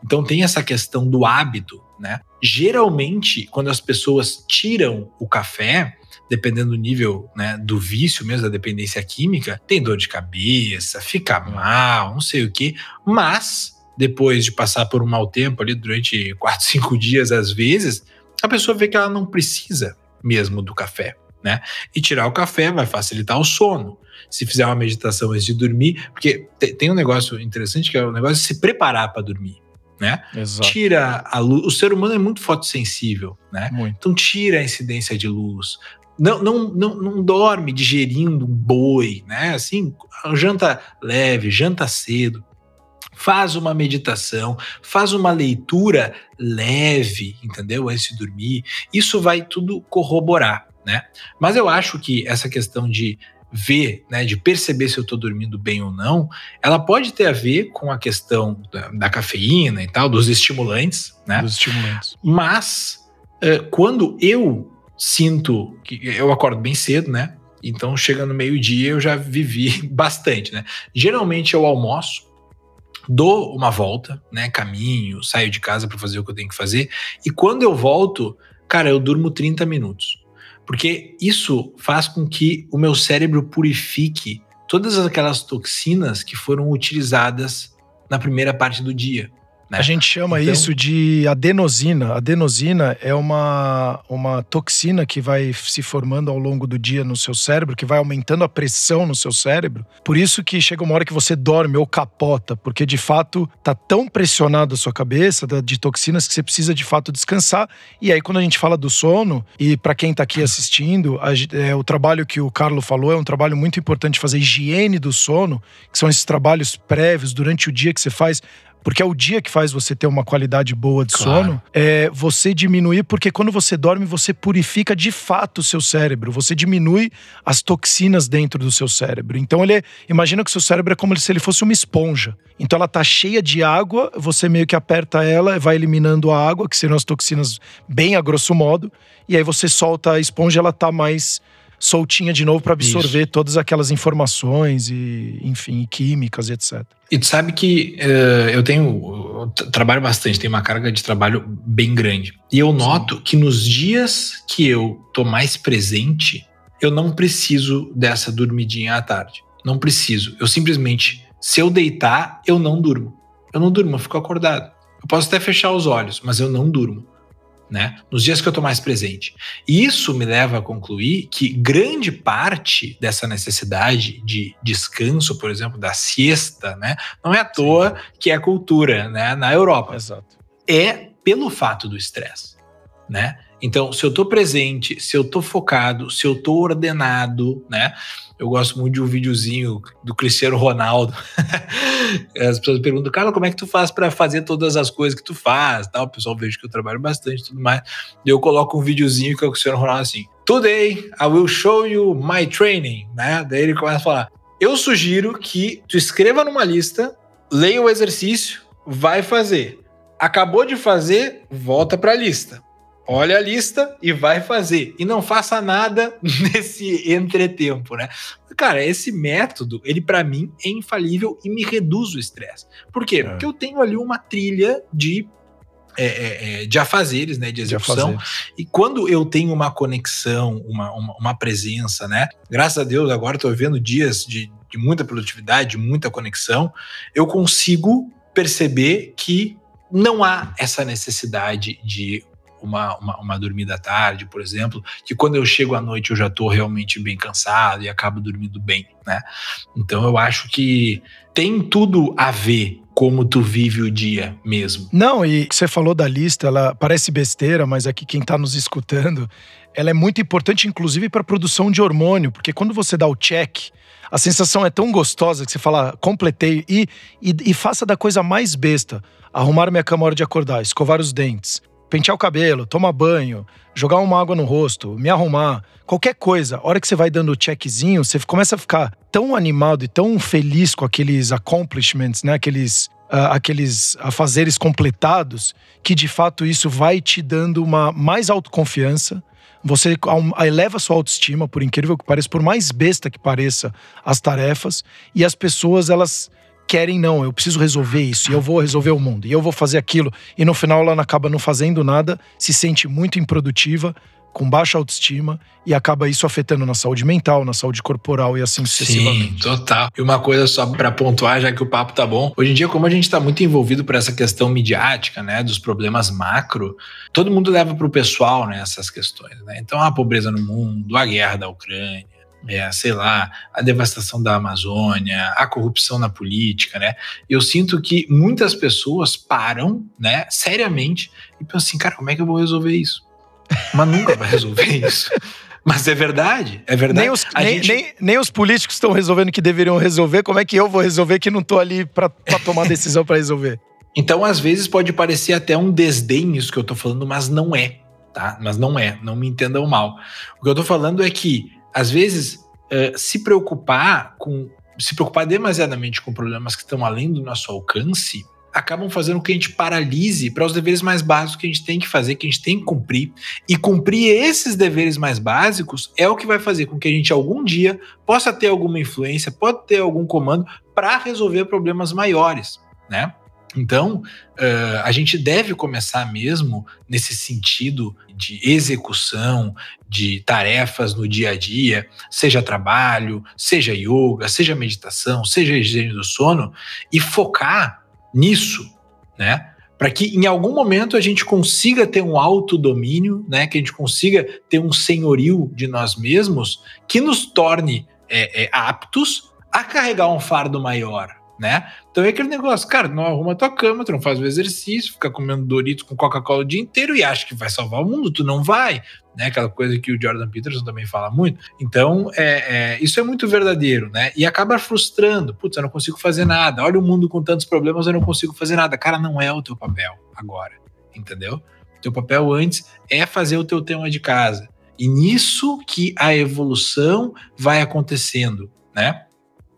então tem essa questão do hábito, né? Geralmente, quando as pessoas tiram o café, dependendo do nível né, do vício mesmo, da dependência química, tem dor de cabeça, fica mal, não sei o quê, mas depois de passar por um mau tempo ali durante quatro, cinco dias às vezes, a pessoa vê que ela não precisa mesmo do café, né? E tirar o café vai facilitar o sono. Se fizer uma meditação antes de dormir, porque tem um negócio interessante que é o negócio de se preparar para dormir. Né? Exato. Tira a luz. O ser humano é muito fotossensível, né? Muito. Então tira a incidência de luz. Não, não, não, não dorme digerindo um boi, né? Assim, janta leve, janta cedo faz uma meditação, faz uma leitura leve, entendeu? Antes de dormir. Isso vai tudo corroborar, né? Mas eu acho que essa questão de ver, né, de perceber se eu estou dormindo bem ou não, ela pode ter a ver com a questão da, da cafeína e tal, dos estimulantes, né? Dos estimulantes. Mas uh, quando eu sinto que eu acordo bem cedo, né? Então chega no meio-dia eu já vivi bastante, né? Geralmente eu almoço dou uma volta, né? Caminho, saio de casa para fazer o que eu tenho que fazer. E quando eu volto, cara, eu durmo 30 minutos. Porque isso faz com que o meu cérebro purifique todas aquelas toxinas que foram utilizadas na primeira parte do dia. Né? A gente chama então, isso de adenosina. Adenosina é uma, uma toxina que vai se formando ao longo do dia no seu cérebro, que vai aumentando a pressão no seu cérebro. Por isso que chega uma hora que você dorme ou capota, porque de fato tá tão pressionado a sua cabeça de toxinas que você precisa de fato descansar. E aí quando a gente fala do sono, e para quem tá aqui assistindo, a, é, o trabalho que o Carlo falou é um trabalho muito importante fazer higiene do sono, que são esses trabalhos prévios durante o dia que você faz porque é o dia que faz você ter uma qualidade boa de claro. sono, é você diminuir, porque quando você dorme, você purifica de fato o seu cérebro, você diminui as toxinas dentro do seu cérebro. Então ele é, imagina que o seu cérebro é como se ele fosse uma esponja. Então ela tá cheia de água, você meio que aperta ela, vai eliminando a água, que seriam as toxinas bem a grosso modo, e aí você solta a esponja, ela tá mais soltinha de novo para absorver Isso. todas aquelas informações e, enfim, químicas, etc. E tu sabe que uh, eu tenho eu trabalho bastante, tenho uma carga de trabalho bem grande. E eu noto Sim. que nos dias que eu tô mais presente, eu não preciso dessa dormidinha à tarde. Não preciso. Eu simplesmente, se eu deitar, eu não durmo. Eu não durmo, eu fico acordado. Eu posso até fechar os olhos, mas eu não durmo. Né? Nos dias que eu estou mais presente. E isso me leva a concluir que grande parte dessa necessidade de descanso, por exemplo, da siesta, né? Não é à toa que é cultura, né? Na Europa. Exato. É pelo fato do estresse, né? Então, se eu estou presente, se eu estou focado, se eu estou ordenado, né? Eu gosto muito de um videozinho do Cristiano Ronaldo. As pessoas perguntam, cara, como é que tu faz para fazer todas as coisas que tu faz? Tal. O pessoal vejo que eu trabalho bastante e tudo mais. E eu coloco um videozinho que é o Cristiano Ronaldo assim: Today I will show you my training, né? Daí ele começa a falar: Eu sugiro que tu escreva numa lista, leia o exercício, vai fazer. Acabou de fazer, volta para a lista olha a lista e vai fazer. E não faça nada nesse entretempo, né? Cara, esse método, ele para mim é infalível e me reduz o estresse. Por quê? É. Porque eu tenho ali uma trilha de é, é, é de afazeres, né, de execução. De e quando eu tenho uma conexão, uma, uma, uma, presença, né, graças a Deus agora estou vendo dias de, de muita produtividade, de muita conexão, eu consigo perceber que não há essa necessidade de uma, uma, uma dormida tarde, por exemplo, que quando eu chego à noite eu já estou realmente bem cansado e acabo dormindo bem, né? Então eu acho que tem tudo a ver como tu vive o dia mesmo. Não, e você falou da lista, ela parece besteira, mas aqui quem está nos escutando, ela é muito importante, inclusive, para a produção de hormônio, porque quando você dá o check, a sensação é tão gostosa que você fala, completei, e, e, e faça da coisa mais besta. Arrumar minha cama hora de acordar, escovar os dentes, pentear o cabelo, tomar banho, jogar uma água no rosto, me arrumar, qualquer coisa, a hora que você vai dando o checkzinho, você começa a ficar tão animado e tão feliz com aqueles accomplishments, né? Aqueles, uh, aqueles afazeres completados, que de fato isso vai te dando uma mais autoconfiança. Você eleva sua autoestima, por incrível que pareça, por mais besta que pareça as tarefas, e as pessoas elas querem, não, eu preciso resolver isso, e eu vou resolver o mundo, e eu vou fazer aquilo, e no final ela acaba não fazendo nada, se sente muito improdutiva, com baixa autoestima e acaba isso afetando na saúde mental, na saúde corporal e assim sucessivamente. Sim, total. E uma coisa só para pontuar, já que o papo tá bom. Hoje em dia, como a gente está muito envolvido por essa questão midiática, né, dos problemas macro, todo mundo leva para o pessoal, né, essas questões, né? Então, a pobreza no mundo, a guerra da Ucrânia, é, sei lá, a devastação da Amazônia, a corrupção na política, né? Eu sinto que muitas pessoas param, né, seriamente e pensam assim, cara, como é que eu vou resolver isso? Mas nunca vai resolver isso. Mas é verdade, é verdade. Nem os, nem, gente... nem, nem, os políticos estão resolvendo que deveriam resolver. Como é que eu vou resolver que não estou ali para tomar decisão para resolver? Então, às vezes, pode parecer até um desdém isso que eu estou falando, mas não é, tá? Mas não é, não me entendam mal. O que eu estou falando é que às vezes, uh, se preocupar com se preocupar demasiadamente com problemas que estão além do nosso alcance, acabam fazendo com que a gente paralise para os deveres mais básicos que a gente tem que fazer, que a gente tem que cumprir. E cumprir esses deveres mais básicos é o que vai fazer com que a gente algum dia possa ter alguma influência, pode ter algum comando para resolver problemas maiores, né? Então, uh, a gente deve começar mesmo nesse sentido de execução de tarefas no dia a dia, seja trabalho, seja yoga, seja meditação, seja higiene do sono, e focar nisso, né? Para que em algum momento a gente consiga ter um autodomínio, né? Que a gente consiga ter um senhorio de nós mesmos que nos torne é, é, aptos a carregar um fardo maior, né? Então é aquele negócio, cara, não arruma tua cama, tu não faz o exercício, fica comendo Doritos com Coca-Cola o dia inteiro e acha que vai salvar o mundo, tu não vai, né? Aquela coisa que o Jordan Peterson também fala muito. Então, é, é, isso é muito verdadeiro, né? E acaba frustrando. Putz, eu não consigo fazer nada. Olha o mundo com tantos problemas, eu não consigo fazer nada. Cara, não é o teu papel agora, entendeu? Teu papel antes é fazer o teu tema de casa. E nisso que a evolução vai acontecendo, né?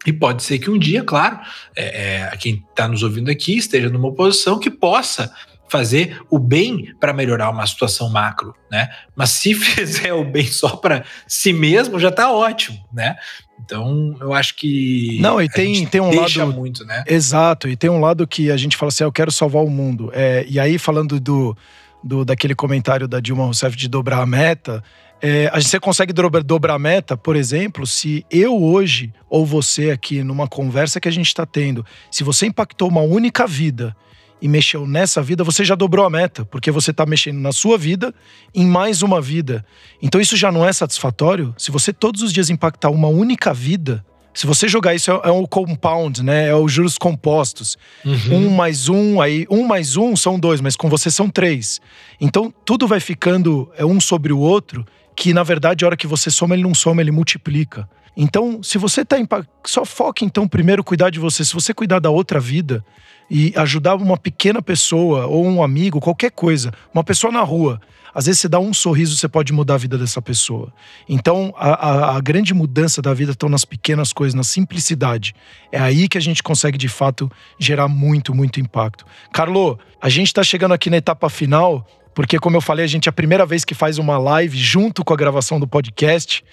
E pode ser que um dia, claro, é, é, quem está nos ouvindo aqui esteja numa posição que possa fazer o bem para melhorar uma situação macro, né? Mas se fizer o bem só para si mesmo, já está ótimo, né? Então, eu acho que não e tem tem um lado muito, né? Exato e tem um lado que a gente fala assim, ah, eu quero salvar o mundo. É, e aí falando do, do daquele comentário da Dilma Rousseff de dobrar a meta, é, a gente consegue dobrar, dobrar a meta, por exemplo, se eu hoje, ou você aqui, numa conversa que a gente está tendo, se você impactou uma única vida e mexeu nessa vida, você já dobrou a meta, porque você está mexendo na sua vida em mais uma vida. Então isso já não é satisfatório? Se você todos os dias impactar uma única vida, se você jogar isso, é, o compound, né? É os juros compostos. Uhum. Um mais um, aí um mais um são dois, mas com você são três. Então tudo vai ficando é um sobre o outro, que na verdade, a hora que você soma, ele não soma, ele multiplica. Então, se você tá impact... só foque então primeiro cuidar de você. Se você cuidar da outra vida e ajudar uma pequena pessoa ou um amigo, qualquer coisa, uma pessoa na rua, às vezes você dá um sorriso, você pode mudar a vida dessa pessoa. Então, a, a, a grande mudança da vida estão nas pequenas coisas, na simplicidade. É aí que a gente consegue de fato gerar muito, muito impacto. Carlo, a gente está chegando aqui na etapa final porque, como eu falei, a gente é a primeira vez que faz uma live junto com a gravação do podcast.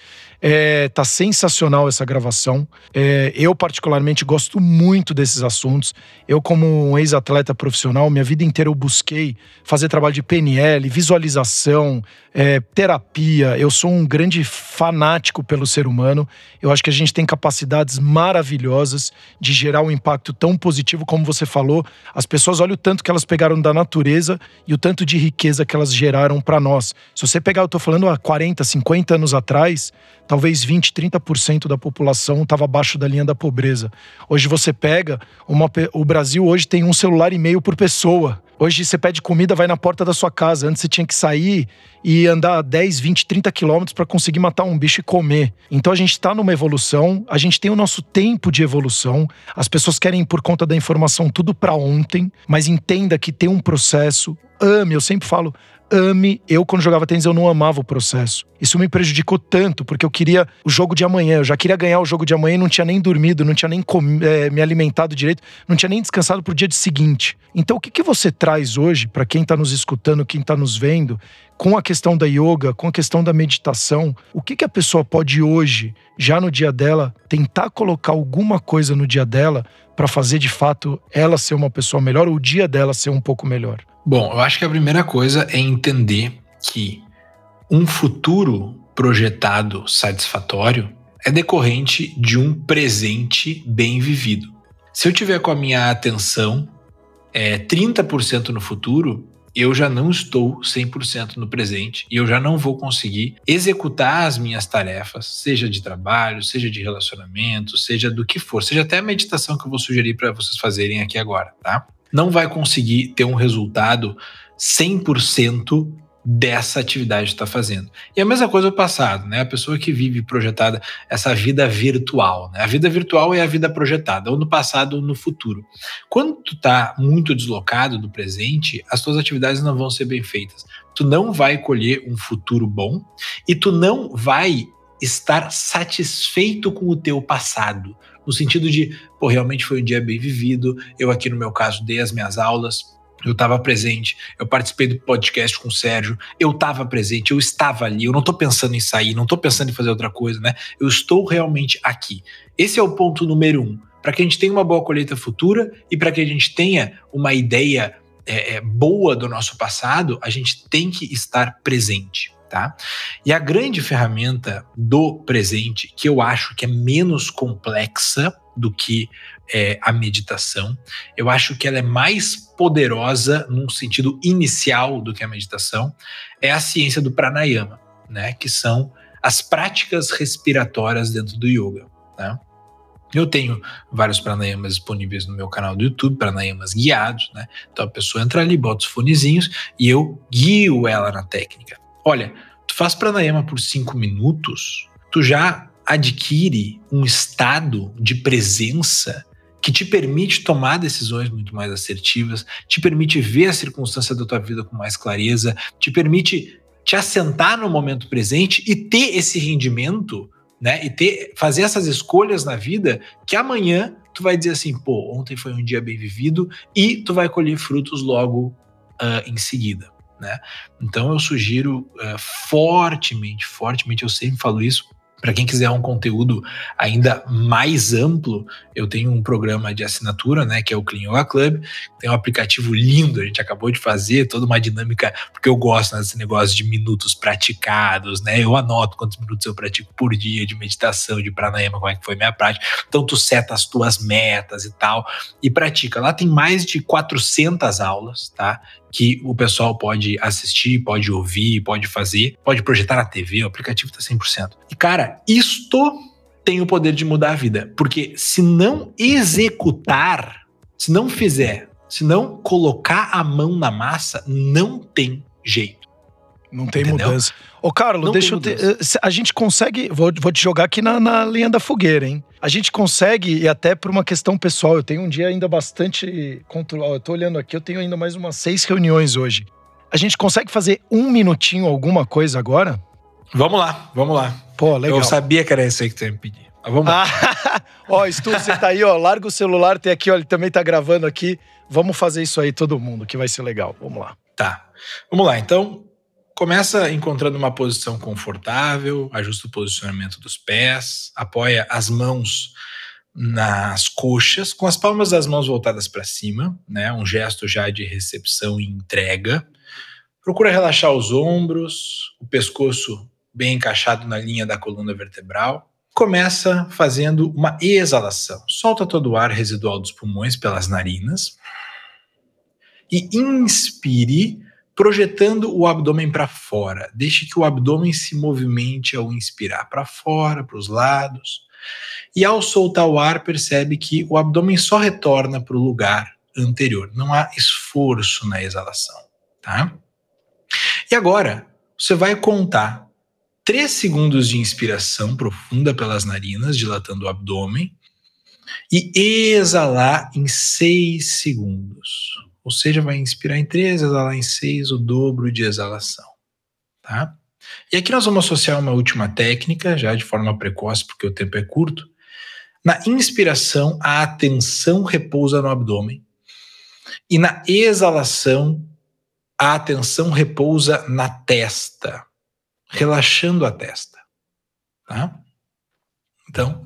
É, tá sensacional essa gravação. É, eu, particularmente, gosto muito desses assuntos. Eu, como um ex-atleta profissional, minha vida inteira eu busquei fazer trabalho de PNL, visualização, é, terapia. Eu sou um grande fanático pelo ser humano. Eu acho que a gente tem capacidades maravilhosas de gerar um impacto tão positivo como você falou. As pessoas olham o tanto que elas pegaram da natureza e o tanto de riqueza que elas geraram para nós. Se você pegar, eu tô falando há 40, 50 anos atrás, talvez 20, 30% da população estava abaixo da linha da pobreza. Hoje você pega, uma, o Brasil hoje tem um celular e meio por pessoa. Hoje você pede comida, vai na porta da sua casa. Antes você tinha que sair e andar 10, 20, 30 quilômetros para conseguir matar um bicho e comer. Então a gente está numa evolução, a gente tem o nosso tempo de evolução. As pessoas querem, por conta da informação, tudo para ontem, mas entenda que tem um processo. Ame, eu sempre falo, ame. Eu, quando jogava tênis, eu não amava o processo. Isso me prejudicou tanto, porque eu queria o jogo de amanhã. Eu já queria ganhar o jogo de amanhã e não tinha nem dormido, não tinha nem é, me alimentado direito, não tinha nem descansado pro dia de seguinte. Então, o que, que você traz hoje para quem está nos escutando, quem está nos vendo, com a questão da yoga, com a questão da meditação? O que, que a pessoa pode hoje, já no dia dela, tentar colocar alguma coisa no dia dela para fazer de fato ela ser uma pessoa melhor, ou o dia dela ser um pouco melhor? Bom, eu acho que a primeira coisa é entender que um futuro projetado satisfatório é decorrente de um presente bem vivido. Se eu tiver com a minha atenção é, 30% no futuro, eu já não estou 100% no presente e eu já não vou conseguir executar as minhas tarefas, seja de trabalho, seja de relacionamento, seja do que for, seja até a meditação que eu vou sugerir para vocês fazerem aqui agora, tá? Não vai conseguir ter um resultado 100% dessa atividade que está fazendo. E a mesma coisa o passado, né? A pessoa que vive projetada essa vida virtual, né? A vida virtual é a vida projetada, ou no passado ou no futuro. Quando tu está muito deslocado do presente, as tuas atividades não vão ser bem feitas. Tu não vai colher um futuro bom e tu não vai estar satisfeito com o teu passado, no sentido de, pô, realmente foi um dia bem vivido, eu aqui no meu caso dei as minhas aulas, eu estava presente, eu participei do podcast com o Sérgio, eu estava presente, eu estava ali, eu não estou pensando em sair, não estou pensando em fazer outra coisa, né? Eu estou realmente aqui. Esse é o ponto número um. Para que a gente tenha uma boa colheita futura e para que a gente tenha uma ideia é, é, boa do nosso passado, a gente tem que estar presente tá? E a grande ferramenta do presente, que eu acho que é menos complexa do que é, a meditação, eu acho que ela é mais poderosa num sentido inicial do que a meditação, é a ciência do pranayama, né? Que são as práticas respiratórias dentro do yoga, né? Eu tenho vários pranayamas disponíveis no meu canal do YouTube, pranayamas guiados, né? Então a pessoa entra ali, bota os fonezinhos e eu guio ela na técnica. Olha, tu faz pranayama por cinco minutos, tu já adquire um estado de presença que te permite tomar decisões muito mais assertivas, te permite ver a circunstância da tua vida com mais clareza, te permite te assentar no momento presente e ter esse rendimento, né? E ter fazer essas escolhas na vida que amanhã tu vai dizer assim, pô, ontem foi um dia bem vivido e tu vai colher frutos logo uh, em seguida. Né? Então eu sugiro uh, fortemente, fortemente, eu sempre falo isso, Para quem quiser um conteúdo ainda mais amplo, eu tenho um programa de assinatura, né, que é o Clean Yoga Club. Tem um aplicativo lindo, a gente acabou de fazer, toda uma dinâmica, porque eu gosto desse negócio de minutos praticados, né? Eu anoto quantos minutos eu pratico por dia de meditação, de pranayama, como é que foi minha prática. Então tu seta as tuas metas e tal e pratica. Lá tem mais de 400 aulas, tá? Que o pessoal pode assistir, pode ouvir, pode fazer, pode projetar na TV, o aplicativo está 100%. E cara, isto tem o poder de mudar a vida, porque se não executar, se não fizer, se não colocar a mão na massa, não tem jeito. Não tem Entendeu? mudança. Ô, Carlos, não deixa eu ter. Eh, a gente consegue. Vou, vou te jogar aqui na, na linha da fogueira, hein? A gente consegue, e até por uma questão pessoal, eu tenho um dia ainda bastante controlado. Eu tô olhando aqui, eu tenho ainda mais umas seis reuniões hoje. A gente consegue fazer um minutinho alguma coisa agora? Vamos lá, vamos lá. Pô, legal. Eu sabia que era isso aí que tu ia me pedir. Mas vamos lá. ó, Stu, você tá aí, ó. Larga o celular, tem aqui, ó. Ele também tá gravando aqui. Vamos fazer isso aí, todo mundo, que vai ser legal. Vamos lá. Tá. Vamos lá, então. Começa encontrando uma posição confortável, ajusta o posicionamento dos pés, apoia as mãos nas coxas, com as palmas das mãos voltadas para cima, né? Um gesto já de recepção e entrega. Procura relaxar os ombros, o pescoço bem encaixado na linha da coluna vertebral. Começa fazendo uma exalação. Solta todo o ar residual dos pulmões pelas narinas e inspire projetando o abdômen para fora. Deixe que o abdômen se movimente ao inspirar para fora, para os lados. E ao soltar o ar, percebe que o abdômen só retorna para o lugar anterior. Não há esforço na exalação, tá? E agora, você vai contar 3 segundos de inspiração profunda pelas narinas, dilatando o abdômen, e exalar em 6 segundos. Ou seja, vai inspirar em 3, exalar em 6, o dobro de exalação. Tá? E aqui nós vamos associar uma última técnica, já de forma precoce, porque o tempo é curto. Na inspiração, a atenção repousa no abdômen. E na exalação, a atenção repousa na testa, relaxando a testa. Tá? Então,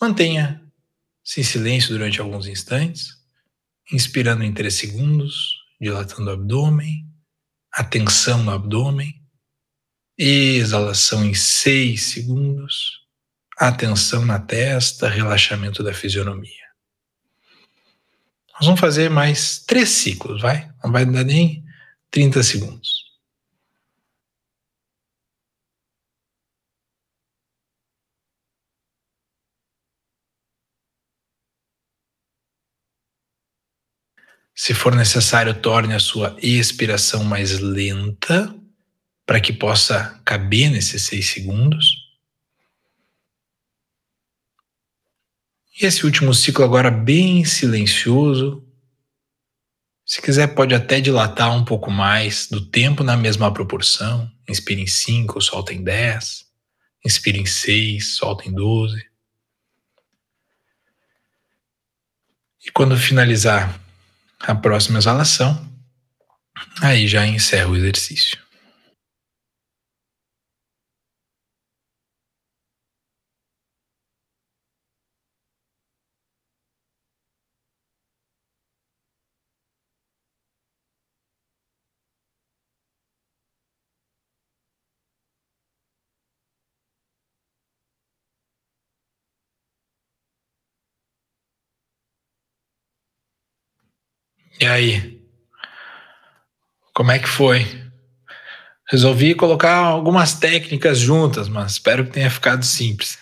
mantenha-se em silêncio durante alguns instantes inspirando em 3 segundos, dilatando o abdômen, atenção no abdômen, exalação em 6 segundos, atenção na testa, relaxamento da fisionomia. Nós vamos fazer mais três ciclos, vai? Não vai dar nem 30 segundos. Se for necessário, torne a sua expiração mais lenta para que possa caber nesses seis segundos. E esse último ciclo agora bem silencioso. Se quiser, pode até dilatar um pouco mais do tempo na mesma proporção. Inspire em 5, solta em 10. Inspire em 6, solta em 12. E quando finalizar, a próxima exalação, aí já encerra o exercício. E aí? Como é que foi? Resolvi colocar algumas técnicas juntas, mas espero que tenha ficado simples.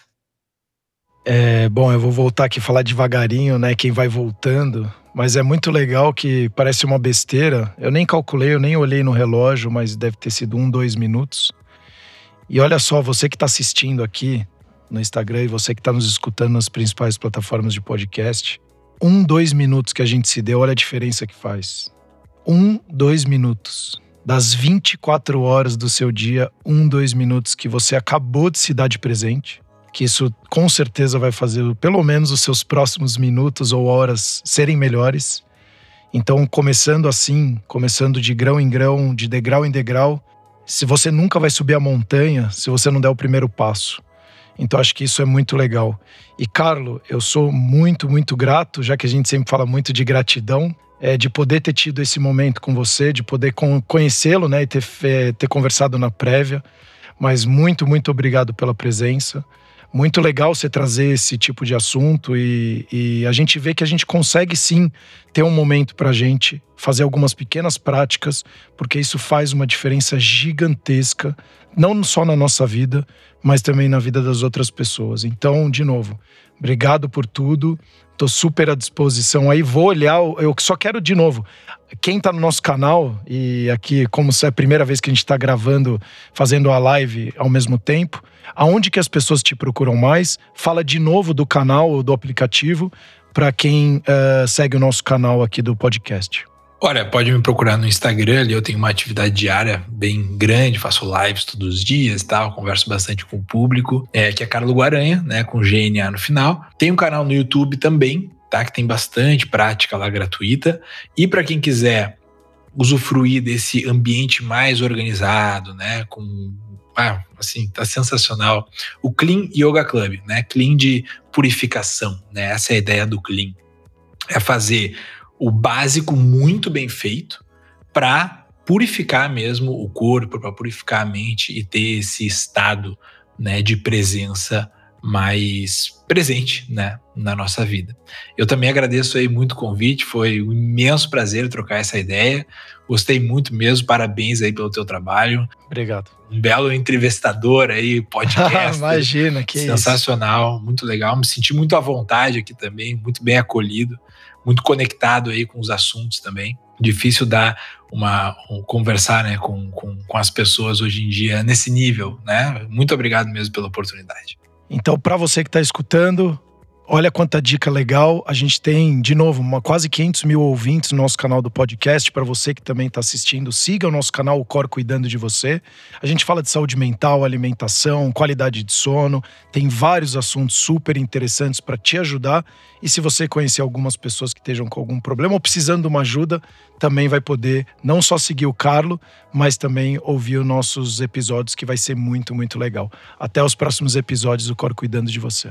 É, bom, eu vou voltar aqui falar devagarinho, né? Quem vai voltando. Mas é muito legal que parece uma besteira. Eu nem calculei, eu nem olhei no relógio, mas deve ter sido um, dois minutos. E olha só, você que está assistindo aqui no Instagram e você que está nos escutando nas principais plataformas de podcast, um, dois minutos que a gente se deu, olha a diferença que faz. Um, dois minutos. Das 24 horas do seu dia, um, dois minutos que você acabou de se dar de presente. Que isso com certeza vai fazer pelo menos os seus próximos minutos ou horas serem melhores. Então, começando assim, começando de grão em grão, de degrau em degrau, se você nunca vai subir a montanha se você não der o primeiro passo. Então acho que isso é muito legal. E Carlo, eu sou muito, muito grato, já que a gente sempre fala muito de gratidão, é, de poder ter tido esse momento com você, de poder conhecê-lo, né, e ter, é, ter conversado na prévia. Mas muito, muito obrigado pela presença. Muito legal você trazer esse tipo de assunto e, e a gente vê que a gente consegue sim ter um momento para a gente fazer algumas pequenas práticas, porque isso faz uma diferença gigantesca, não só na nossa vida, mas também na vida das outras pessoas. Então, de novo, obrigado por tudo. Tô super à disposição aí. Vou olhar, eu só quero de novo. Quem tá no nosso canal, e aqui, como é a primeira vez que a gente está gravando, fazendo a live ao mesmo tempo, aonde que as pessoas te procuram mais? Fala de novo do canal ou do aplicativo para quem uh, segue o nosso canal aqui do podcast. Olha, pode me procurar no Instagram, ali eu tenho uma atividade diária bem grande, faço lives todos os dias, tal, converso bastante com o público, é, que é Carlos Guaranha, né, com GNA no final. Tem um canal no YouTube também, tá, que tem bastante prática lá gratuita. E para quem quiser usufruir desse ambiente mais organizado, né, com ah, assim, tá sensacional. O Clean Yoga Club, né? Clean de purificação, né? Essa é a ideia do Clean. É fazer o básico muito bem feito para purificar mesmo o corpo, para purificar a mente e ter esse estado, né, de presença mais presente, né, na nossa vida. Eu também agradeço aí muito o convite, foi um imenso prazer trocar essa ideia. Gostei muito mesmo, parabéns aí pelo teu trabalho. Obrigado. Um belo entrevistador aí, podcast. Imagina, que Sensacional, isso. muito legal. Me senti muito à vontade aqui também, muito bem acolhido, muito conectado aí com os assuntos também. Difícil dar uma um, conversar né, com, com, com as pessoas hoje em dia nesse nível, né? Muito obrigado mesmo pela oportunidade. Então, para você que está escutando, Olha quanta dica legal. A gente tem, de novo, uma, quase 500 mil ouvintes no nosso canal do podcast. Para você que também está assistindo, siga o nosso canal, o Cor Cuidando de Você. A gente fala de saúde mental, alimentação, qualidade de sono. Tem vários assuntos super interessantes para te ajudar. E se você conhecer algumas pessoas que estejam com algum problema ou precisando de uma ajuda, também vai poder não só seguir o Carlo, mas também ouvir os nossos episódios, que vai ser muito, muito legal. Até os próximos episódios do Cor Cuidando de Você.